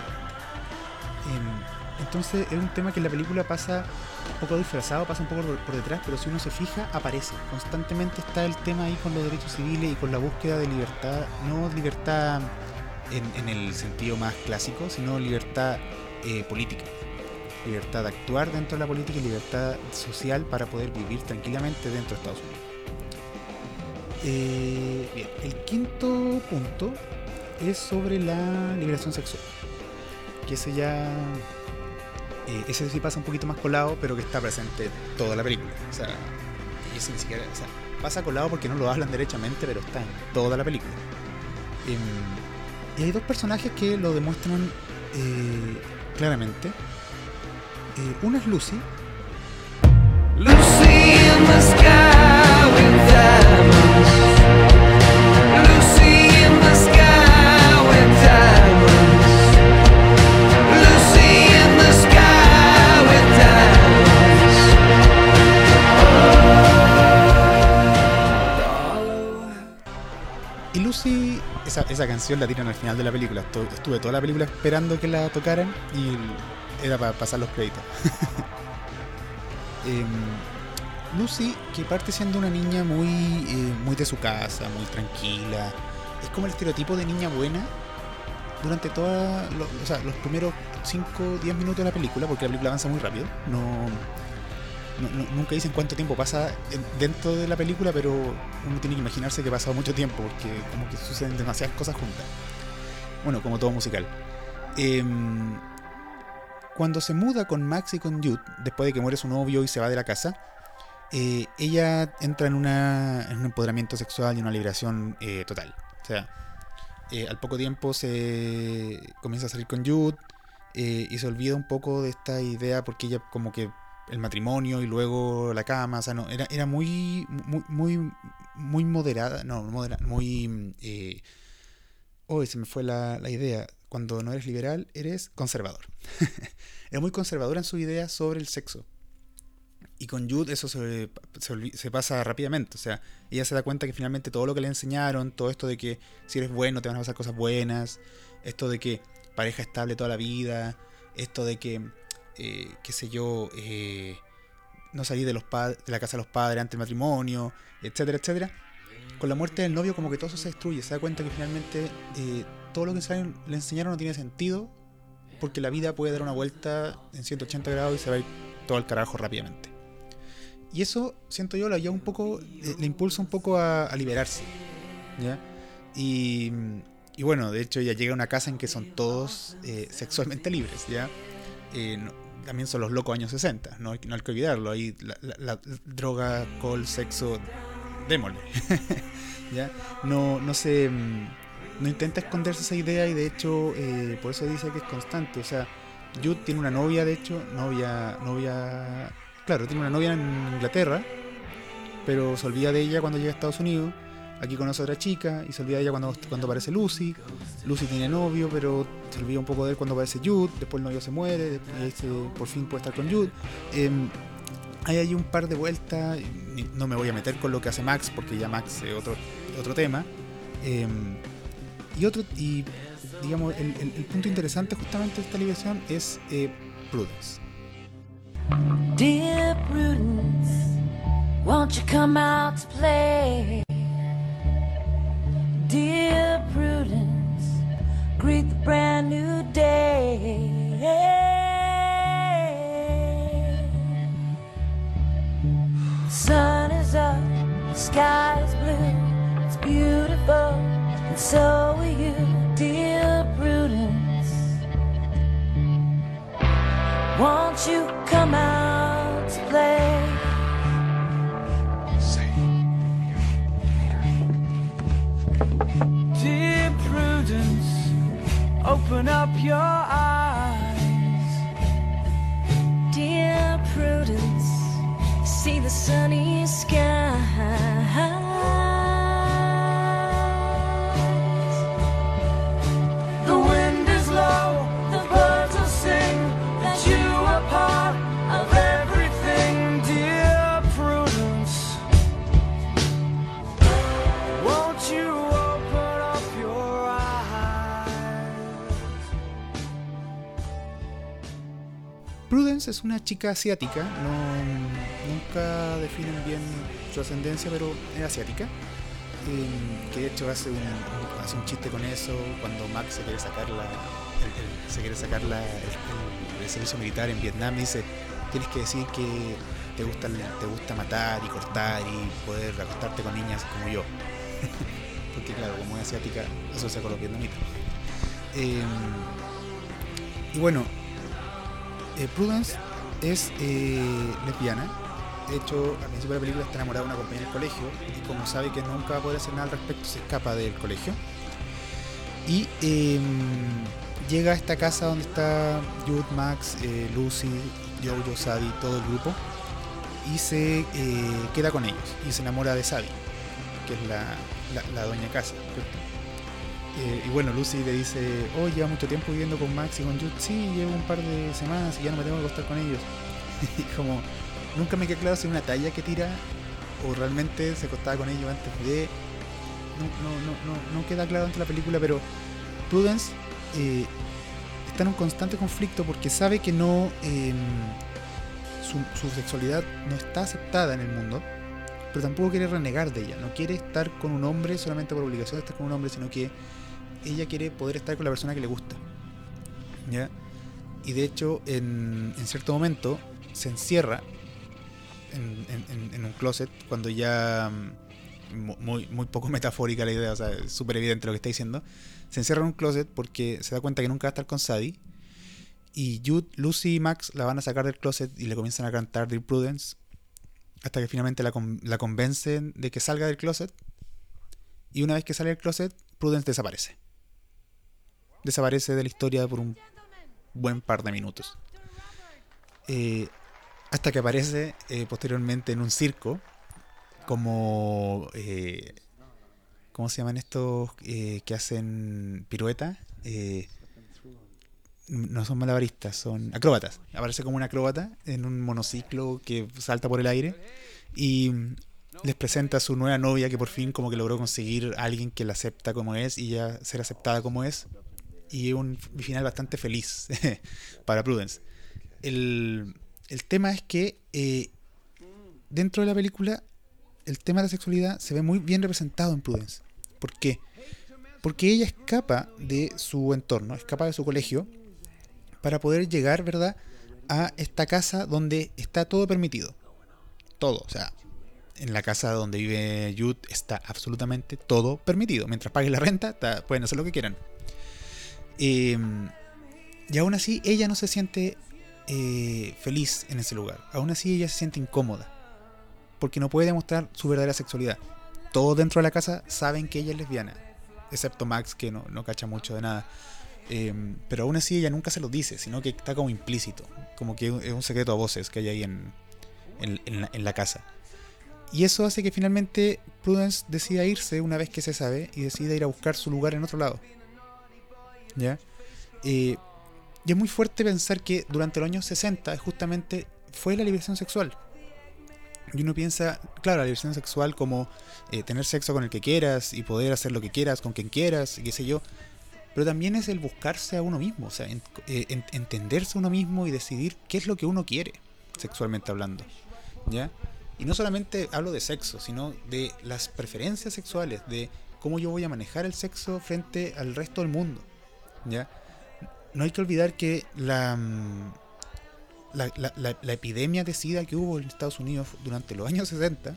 entonces es un tema que en la película pasa un poco disfrazado, pasa un poco por, detrás, pero si uno se fija, aparece. Constantemente está el tema ahí con los derechos civiles y con la búsqueda de libertad, no libertad en, en el sentido más clásico, sino libertad eh, política. Libertad de actuar dentro de la política y libertad social para poder vivir tranquilamente dentro de Estados Unidos. Eh, bien, el quinto punto es sobre la liberación sexual. Que ese ya. eh, ese sí pasa un poquito más colado, pero que está presente toda la película. O sea, ni siquiera. O sea, pasa colado porque no lo hablan derechamente, pero está en toda la película. Em, y hay dos personajes que lo demuestran eh, claramente. Eh, uno es Lucy, Lucy esa, canción la tiran al final de la película. Estu- Estuve toda la película esperando que la tocaran y era para pasar los créditos. Em, Lucy, que parte siendo una niña muy, eh, muy de su casa, muy tranquila, es como el estereotipo de niña buena durante toda los primeros 5 o 10 minutos de la película, porque la película avanza muy rápido. No, nunca dicen cuánto tiempo pasa en- dentro de la película, pero uno tiene que imaginarse que ha pasado mucho tiempo, porque como que suceden demasiadas cosas juntas. Bueno, como todo musical. Em, cuando se muda con Max y con Jude, después de que muere su novio y se va de la casa, eh, ella entra en, una, en un empoderamiento sexual y una liberación eh, total. O sea, eh, al poco tiempo se comienza a salir con Jude y se olvida un poco de esta idea porque ella como que el matrimonio y luego la cama, o sea, no, era, era muy, muy, muy, muy moderada, no, moderada, muy... Eh, hoy se me fue la, la idea, cuando no eres liberal, eres conservador. era muy conservadora en su idea sobre el sexo. Y con Jude eso se, se, se pasa rápidamente. O sea, ella se da cuenta que finalmente todo lo que le enseñaron, todo esto de que si eres bueno te van a pasar cosas buenas, esto de que pareja estable toda la vida, esto de que, eh, qué sé yo, eh, no salir de, los de la casa de los padres antes del matrimonio, etcétera, etcétera. Con la muerte del novio como que todo eso se destruye, se da cuenta que finalmente eh, todo lo que le enseñaron no tiene sentido porque la vida puede dar una vuelta en 180 grados y se va a ir todo al carajo rápidamente. Y eso, siento yo, la lleva un poco, eh, le impulsa un poco a, liberarse. ¿ya? Y, bueno, de hecho ella llega a una casa en que son todos sexualmente libres, ¿ya? También son los locos años 60, no, hay- no hay que olvidarlo. Ahí la, la- la droga, alcohol, sexo, démosle. ¿ya? No, no se... mm, No intenta esconderse esa idea y de hecho eh, por eso dice que es constante. O sea, Jude tiene una novia, de hecho, novia, novia, claro, tiene una novia en Inglaterra, pero se olvida de ella cuando llega a Estados Unidos. Aquí conoce a otra chica y se olvida de ella cuando, cuando aparece Lucy. Lucy tiene novio, pero se olvida un poco de él cuando aparece Jude. Después el novio se muere, después por fin puede estar con Jude. Em, hay un par de vueltas. No me voy a meter con lo que hace Max, porque ya Max es otro, otro tema. Em, y otro, y digamos, el punto interesante justamente de esta liberación es eh, Prudence. Dear Prudence, won't you come out to play? Dear Prudence, greet the brand new day. Sun is up, the sky is blue, it's beautiful, and so are you, dear Prudence. Won't you come out to play? Open up your eyes. Dear Prudence, see the sunny skies. Es una chica asiática, no, nunca definen bien su ascendencia, pero es asiática. eh, que de hecho hace un, hace un chiste con eso cuando Max se quiere sacar la, el- se quiere sacar la- el, servicio militar en Vietnam dice tienes que decir que te gusta, te gusta matar y cortar y poder acostarte con niñas como yo. Porque claro, como es asiática, asocia con los vietnamitas. Eh, y bueno, eh, Prudence es eh, lesbiana. De hecho, al principio de la película está enamorada de una compañera del colegio y como sabe que nunca va a poder hacer nada al respecto, se escapa del colegio. Y eh, llega a esta casa donde está Jude, Max, eh, Lucy, Jojo, Sadie, todo el grupo. Y se eh, queda con ellos y se enamora de Sadie, que es la, la, la dueña casa. Eh, y bueno, Lucy le dice, oh, lleva mucho tiempo viviendo con Max y con Jude. Sí, llevo un par de semanas y ya no me tengo que acostar con ellos. y como, nunca me queda claro si es una talla que tira o realmente se acostaba con ellos antes de no, no, no, no, no queda claro ante la película, pero Prudence eh, está en un constante conflicto porque sabe que no em, su sexualidad no está aceptada en el mundo, pero tampoco quiere renegar de ella. No quiere estar con un hombre solamente por obligación de estar con un hombre, sino que ella quiere poder estar con la persona que le gusta. ¿Ya? Y de hecho, en, en cierto momento, se encierra en, un closet cuando ya. mm, mu- Muy, muy poco metafórica la idea, o sea, súper evidente lo que está diciendo. Se encierra en un closet porque se da cuenta que nunca va a estar con Sadie. Y Jude, Lucy y Max la van a sacar del closet y le comienzan a cantar Dear Prudence. Hasta que finalmente la, la convencen de que salga del closet. Y una vez que sale del closet, Prudence desaparece. Desaparece de la historia por un buen par de minutos. Eh, hasta que aparece eh, posteriormente en un circo como... eh, ¿Cómo se llaman estos eh, que hacen pirueta? Eh, no son malabaristas, son acróbatas. Aparece como un acróbata en un monociclo que salta por el aire y les presenta a su nueva novia que por fin como que logró conseguir a alguien que la acepta como es y ya ser aceptada como es. Y un final bastante feliz para Prudence. El, el tema es que eh, dentro de la película el tema de la sexualidad se ve muy bien representado en Prudence. ¿Por qué? Porque ella escapa de su entorno, escapa de su colegio para poder llegar, ¿verdad?, a esta casa donde está todo permitido. Todo, o sea, en la casa donde vive Jude está absolutamente todo permitido. Mientras paguen la renta, ta- pueden hacer lo que quieran. Eh, y aún así, ella no se siente eh, feliz en ese lugar. Aún así, ella se siente incómoda. Porque no puede demostrar su verdadera sexualidad. Todos dentro de la casa saben que ella es lesbiana. Excepto Max, que no, no cacha mucho de nada. Eh, pero aún así ella nunca se lo dice, sino que está como implícito. Como que es un secreto a voces que hay ahí en, en la casa. Y eso hace que finalmente Prudence decida irse una vez que se sabe y decida ir a buscar su lugar en otro lado. ¿Ya? Eh, y es muy fuerte pensar que durante los años 60 justamente fue la liberación sexual. Y uno piensa, claro, la liberación sexual como eh, tener sexo con el que quieras y poder hacer lo que quieras con quien quieras y qué sé yo. Pero también es el buscarse a uno mismo, o sea, eh, en- entenderse a uno mismo y decidir qué es lo que uno quiere, sexualmente hablando. ¿Ya? Y no solamente hablo de sexo, sino de las preferencias sexuales, de cómo yo voy a manejar el sexo frente al resto del mundo. ¿Ya? No hay que olvidar que la, mm, la, la- la- epidemia de SIDA que hubo en Estados Unidos durante los años 60,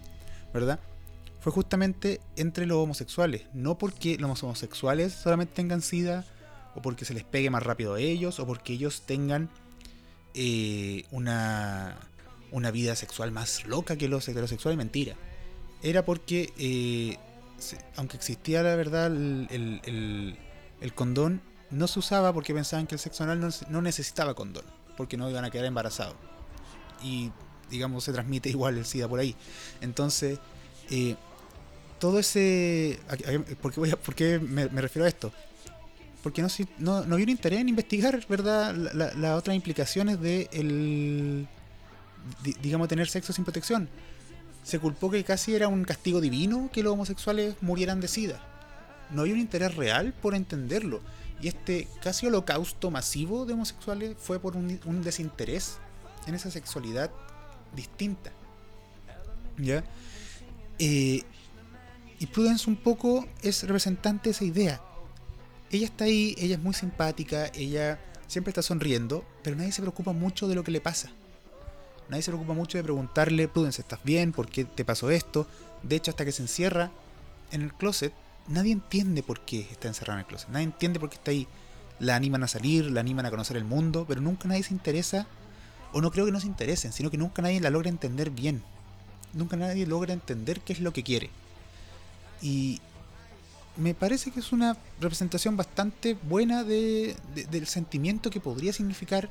¿verdad? Fue justamente entre los homosexuales. No porque los homosexuales solamente tengan SIDA, o porque se les pegue más rápido a ellos, o porque ellos tengan eh, una, una vida sexual más loca que los heterosexuales. Mentira. Era porque, eh, aunque existía la verdad el- el condón, no se usaba porque pensaban que el sexo anal no, necesitaba condón, porque no iban a quedar embarazados. Y, digamos, se transmite igual el SIDA por ahí. Entonces, eh, todo ese... ¿Por qué, voy a- por qué me, refiero a esto? Porque no, no, no había un interés en investigar, ¿verdad? la- la- Las otras implicaciones de el, di- digamos, tener sexo sin protección. Se culpó que casi era un castigo divino que los homosexuales murieran de SIDA. No había un interés real por entenderlo. Y este casi holocausto masivo de homosexuales fue por un, un desinterés en esa sexualidad distinta. ¿Ya? Eh, y Prudence un poco es representante de esa idea. Ella está ahí, ella es muy simpática, ella siempre está sonriendo, pero nadie se preocupa mucho de lo que le pasa. Nadie se preocupa mucho de preguntarle, Prudence, ¿estás bien? ¿Por qué te pasó esto? De hecho, hasta que se encierra en el closet, nadie entiende por qué está encerrada en el closet. Nadie entiende por qué está ahí. La animan a salir, la animan a conocer el mundo, pero nunca nadie se interesa, o no creo que no se interesen, sino que nunca nadie la logra entender bien. Nunca nadie logra entender qué es lo que quiere. Y me parece que es una representación bastante buena de, de- del sentimiento que podría significar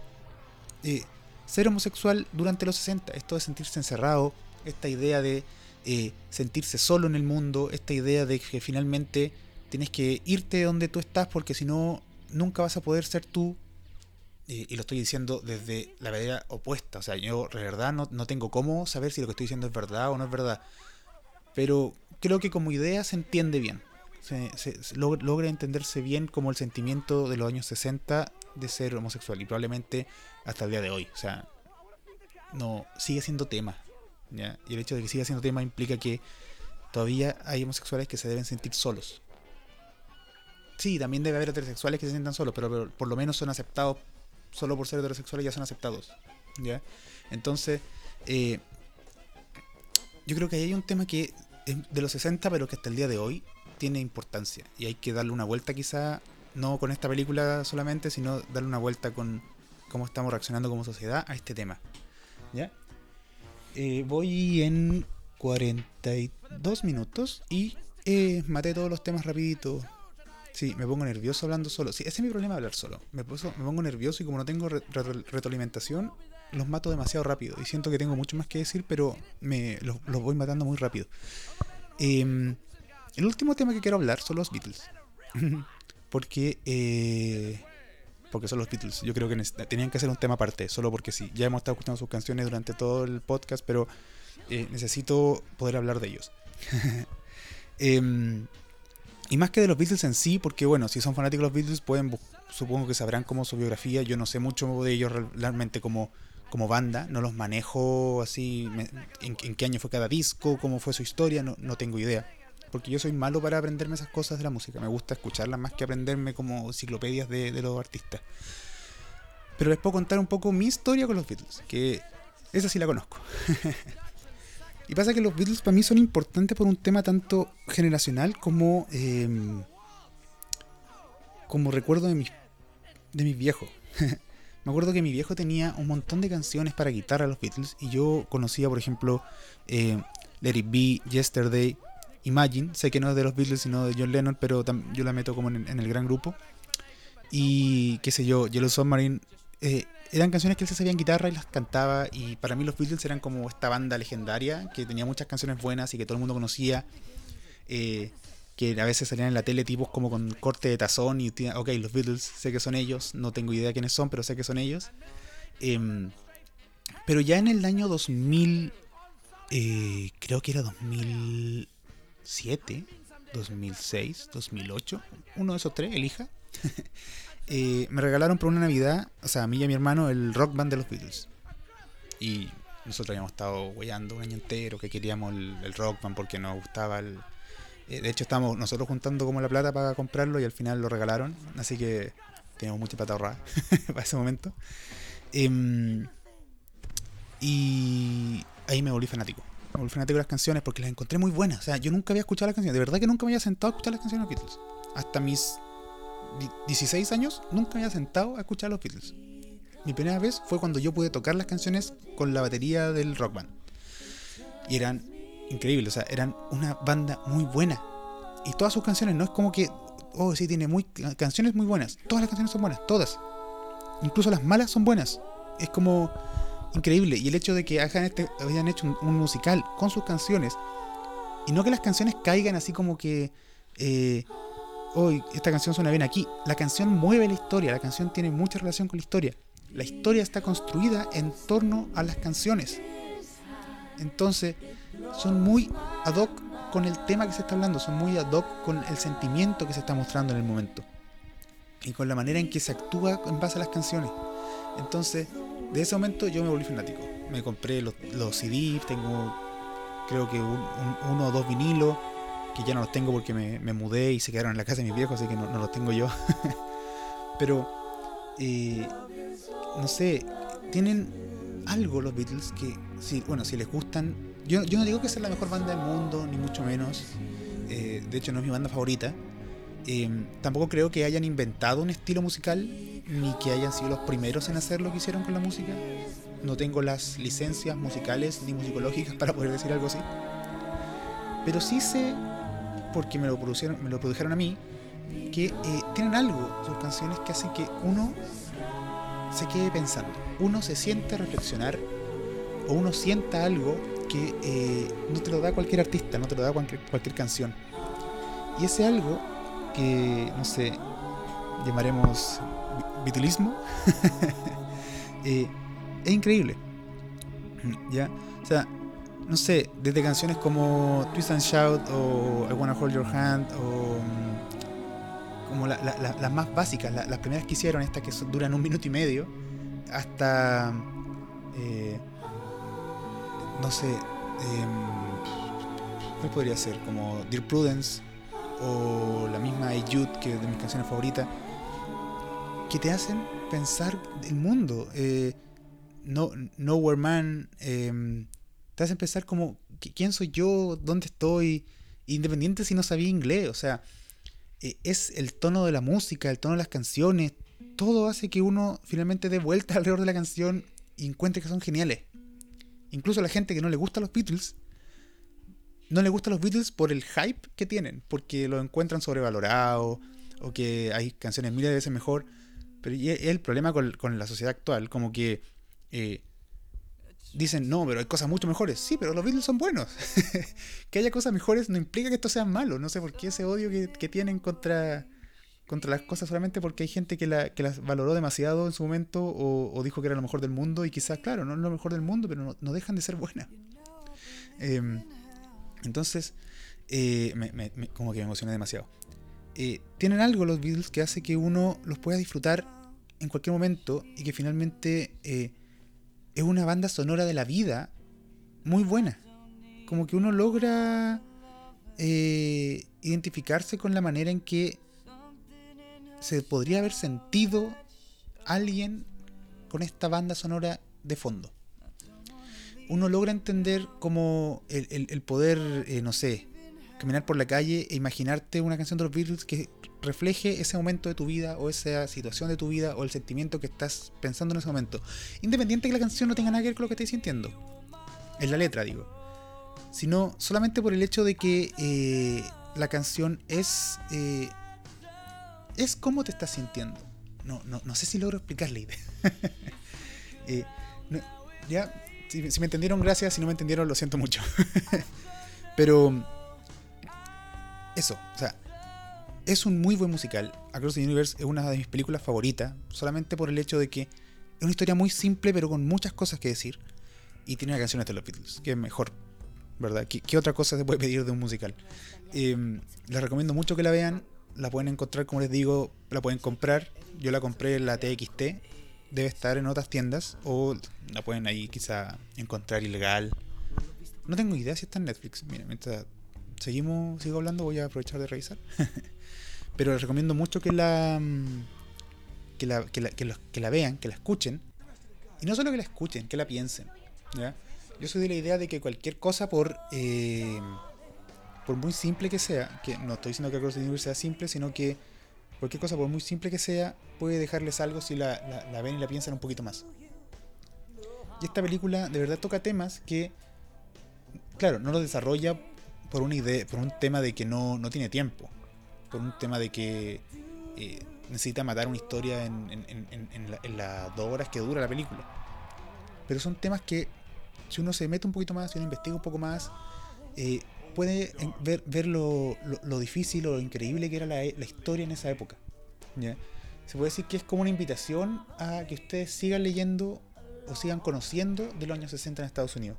eh, ser homosexual durante los 60. Esto de sentirse encerrado, esta idea de eh, sentirse solo en el mundo, esta idea de que finalmente tienes que irte de donde tú estás porque si no, nunca vas a poder ser tú. Y lo estoy diciendo desde la vereda opuesta. O sea, yo de verdad no, no tengo cómo saber si lo que estoy diciendo es verdad o no es verdad. Pero creo que como idea se entiende bien. se, se- se log- logra entenderse bien como el sentimiento de los años 60 de ser homosexual y probablemente hasta el día de hoy. O sea, no sigue siendo tema. ¿Ya? Y el hecho de que siga siendo tema implica que todavía hay homosexuales que se deben sentir solos. Sí, también debe haber heterosexuales que se sientan solos, pero, por lo menos son aceptados solo por ser heterosexuales ya son aceptados. ¿ya? Entonces, eh, yo creo que ahí hay un tema que es de los 60, pero que hasta el día de hoy tiene importancia. Y hay que darle una vuelta quizá, no con esta película solamente, sino darle una vuelta con cómo estamos reaccionando como sociedad a este tema. ¿Ya? Eh, voy en 42 minutos y eh, maté todos los temas rapidito. Sí, me pongo nervioso hablando solo. Sí, ese es mi problema hablar solo. Me, puso- me pongo nervioso y como no tengo re- re- retroalimentación, los mato demasiado rápido. Y siento que tengo mucho más que decir, pero me los, los voy matando muy rápido. Em, el último tema que quiero hablar son los Beatles. porque eh, porque son los Beatles. Yo creo que tenían que hacer un tema aparte, solo porque sí. Ya hemos estado escuchando sus canciones durante todo el podcast, pero eh, necesito poder hablar de ellos. Em, y más que de los Beatles en sí, porque bueno, si son fanáticos de los Beatles, pueden supongo que sabrán como su biografía. Yo no sé mucho de ellos re- realmente como, como banda, no los manejo así, en, en qué año fue cada disco, cómo fue su historia, no, no tengo idea. Porque yo soy malo para aprenderme esas cosas de la música. Me gusta escucharlas más que aprenderme como enciclopedias de, los artistas. Pero les puedo contar un poco mi historia con los Beatles, que esa sí la conozco. y pasa que los Beatles para mí son importantes por un tema tanto generacional como em, como recuerdo de mis de mis viejos. Me acuerdo que mi viejo tenía un montón de canciones para guitarra de los Beatles y yo conocía, por ejemplo, eh, Let Yesterday, Imagine. Sé que no es de los Beatles, sino de John Lennon, pero yo la meto como en, el gran grupo. Y qué sé yo, Yellow Submarine. eh, eran canciones que él se sabía en guitarra y las cantaba. Y para mí los Beatles eran como esta banda legendaria que tenía muchas canciones buenas y que todo el mundo conocía. eh, que a veces salían en la tele tipos como con corte de tazón y ok, los Beatles, sé que son ellos, no tengo idea quiénes son, pero sé que son ellos. Em, pero ya en el año 2000, eh, creo que era 2007, 2006, 2008, uno de esos tres, elija. eh, me regalaron por una Navidad, o sea, a mí y a mi hermano, el rock band de los Beatles. Y nosotros habíamos estado weyando un año entero que queríamos el, el rock band porque nos gustaba el, eh, de hecho, estábamos nosotros juntando como la plata para comprarlo y al final lo regalaron. Así que teníamos mucha plata ahorrada para ese momento. Em, y ahí me volví fanático. De las canciones porque las encontré muy buenas. O sea, yo nunca había escuchado las canciones. De verdad que nunca me había sentado a escuchar las canciones de los Beatles. Hasta mis di- 16 años nunca me había sentado a escuchar los Beatles. Mi primera vez fue cuando yo pude tocar las canciones con la batería del rock band. Y eran increíbles, o sea, eran una banda muy buena. Y todas sus canciones, no es como que, oh, sí, tiene muy, canciones muy buenas. Todas las canciones son buenas, todas. Incluso las malas son buenas. Es como increíble. Y el hecho de que hayan, este, hayan hecho un, musical con sus canciones, y no que las canciones caigan así como que, eh, hoy esta canción suena bien aquí. La canción mueve la historia, la canción tiene mucha relación con la historia. La historia está construida en torno a las canciones. Entonces, son muy ad hoc con el tema que se está hablando, son muy ad hoc con el sentimiento que se está mostrando en el momento. Y con la manera en que se actúa en base a las canciones. Entonces, de ese momento yo me volví fanático. Me compré los, los CDs, tengo creo que un- un- uno o dos vinilos, que ya no los tengo porque me, me mudé y se quedaron en la casa de mis viejos, así que no, no los tengo yo. Pero, eh, no sé, tienen algo los Beatles que, si, bueno, si les gustan, yo, yo no digo que sea la mejor banda del mundo, ni mucho menos, eh, de hecho no es mi banda favorita, eh, tampoco creo que hayan inventado un estilo musical, ni que hayan sido los primeros en hacer lo que hicieron con la música, no tengo las licencias musicales ni musicológicas para poder decir algo así, pero sí sé, porque me lo, produjeron, me lo produjeron a mí, que eh, tienen algo, sus canciones que hacen que uno se quede pensando, uno se siente a reflexionar o uno sienta algo que eh, no te lo da cualquier artista, no te lo da cualquier, cualquier canción. Y ese algo que, no sé, llamaremos vi- vitilismo, eh, es increíble. ¿Ya? O sea, no sé, desde canciones como Twist and Shout o I Wanna Hold Your Hand o mm, como la- la- la- las más básicas, la- las primeras que hicieron, estas que duran un minuto y medio, hasta, eh, no sé, em, ¿cuál podría ser? Como Dear Prudence o la misma Jude, que es de mis canciones favoritas, que te hacen pensar el mundo. Eh, no, Nowhere Man, em, te hacen pensar como, ¿qui- ¿quién soy yo? ¿Dónde estoy? Independiente si no sabía inglés, o sea, eh, es el tono de la música, el tono de las canciones, todo hace que uno finalmente dé vuelta alrededor de la canción y encuentre que son geniales. Incluso la gente que no le gusta los Beatles, no le gustan los Beatles por el hype que tienen, porque lo encuentran sobrevalorados o que hay canciones miles de veces mejor. Pero y el problema con, con la sociedad actual, como que eh, dicen, no, pero hay cosas mucho mejores. Sí, pero los Beatles son buenos. que haya cosas mejores no implica que esto sea malo. No sé por qué ese odio que, que tienen contra, contra las cosas solamente porque hay gente que, la, que las valoró demasiado en su momento o, dijo que era lo mejor del mundo y quizás, claro, no es lo mejor del mundo, pero no, no dejan de ser buenas. Em, entonces, eh, me- me- me- como que me emocioné demasiado. Eh, tienen algo los Beatles que hace que uno los pueda disfrutar en cualquier momento y que finalmente eh, es una banda sonora de la vida muy buena. Como que uno logra eh, identificarse con la manera en que se podría haber sentido alguien con esta banda sonora de fondo. Uno logra entender como el, el- poder, eh, no sé, caminar por la calle e imaginarte una canción de los Beatles que refleje ese momento de tu vida o esa situación de tu vida o el sentimiento que estás pensando en ese momento. Independiente que la canción no tenga nada que ver con lo que estés sintiendo. En la letra, digo. Sino solamente por el hecho de que eh, la canción es... eh, es como te estás sintiendo. No, no, no sé si logro explicar la idea. Ya, si, si me entendieron, gracias. Si no me entendieron, lo siento mucho. Pero eso, o sea, es un muy buen musical. Across the Universe es una de mis películas favoritas, solamente por el hecho de que es una historia muy simple, pero con muchas cosas que decir. Y tiene una canción de los Beatles, que es mejor, ¿verdad? ¿Qué, otra cosa se puede pedir de un musical? Eh, les recomiendo mucho que la vean. La pueden encontrar, como les digo, la pueden comprar. Yo la compré en la TXT. Debe estar en otras tiendas. O la pueden ahí quizá encontrar ilegal. No tengo idea si está en Netflix. Mira, mientras seguimos, sigo hablando, voy a aprovechar de revisar. Pero les recomiendo mucho que la, mm, que la, que la, que la vean, que la escuchen. Y no solo que la escuchen, que la piensen. ¿ya? Yo soy de la idea de que cualquier cosa, por, eh, por muy simple que sea, que no estoy diciendo que Across the Universe sea simple, sino que cualquier cosa, por muy simple que sea, puede dejarles algo si la, ven y la piensan un poquito más. Y esta película de verdad toca temas que, claro, no lo desarrolla por una idea, por un tema de que no, no tiene tiempo, por un tema de que eh, necesita matar una historia en las dos horas que dura la película. Pero son temas que, si uno se mete un poquito más, si uno investiga un poco más, eh, puede ver, ver lo, lo- lo difícil o lo increíble que era la, historia en esa época. Se puede decir que es como una invitación a que ustedes sigan leyendo o sigan conociendo de los años 60 en Estados Unidos.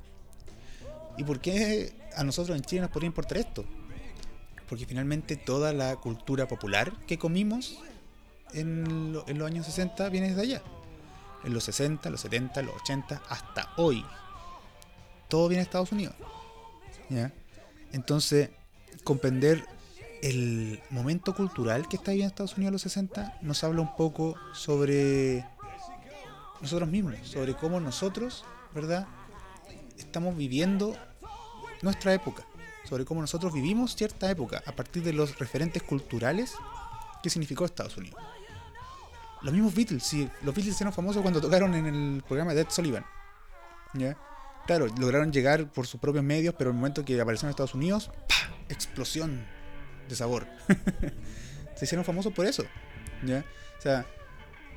¿Y por qué a nosotros en Chile nos podría importar esto? Porque finalmente toda la cultura popular que comimos en, en los años 60 viene desde allá. En los 60, los 70, los 80, hasta hoy. Todo viene de Estados Unidos. ¿ya? Entonces, comprender el momento cultural que está viviendo Estados Unidos en los 60 nos habla un poco sobre nosotros mismos, sobre cómo nosotros, ¿verdad? Estamos viviendo nuestra época, sobre cómo nosotros vivimos cierta época a partir de los referentes culturales que significó Estados Unidos. Los mismos Beatles, sí, los Beatles eran famosos cuando tocaron en el programa de Ed Sullivan. ¿Ya? Claro, lograron llegar por sus propios medios, pero en el momento que aparecieron en Estados Unidos, ¡pah! explosión de sabor. Se hicieron famosos por eso. O sea,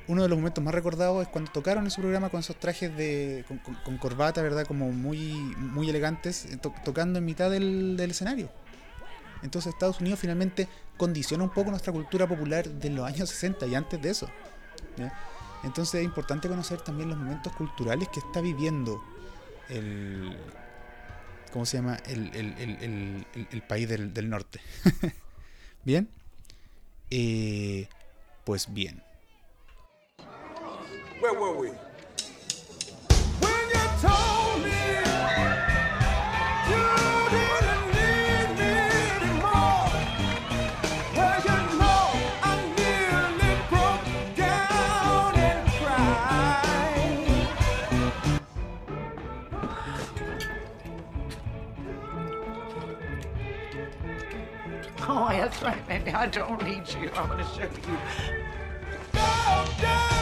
uno de los momentos más recordados es cuando tocaron en su programa con esos trajes de con, corbata, ¿verdad? Como muy, muy elegantes, eh, to- tocando en mitad del, del escenario. Entonces Estados Unidos finalmente condiciona un poco nuestra cultura popular de los años 60 y antes de eso. Entonces es importante conocer también los momentos culturales que está viviendo el... ¿cómo se llama? El, el- el- el- país del, del norte. ¿Bien? Eh, pues bien. Where were we? That's right, Mandy. I don't need you. I'm going to show you. Down, down,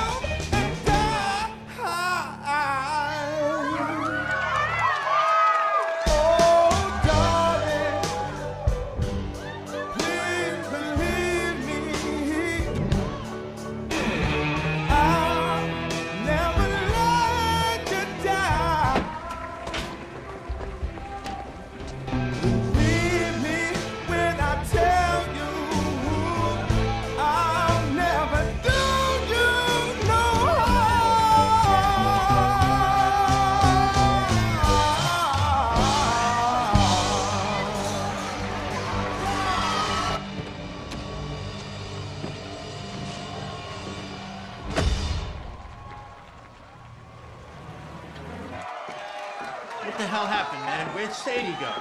Sadie go?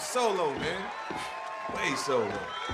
Solo, man. Way solo.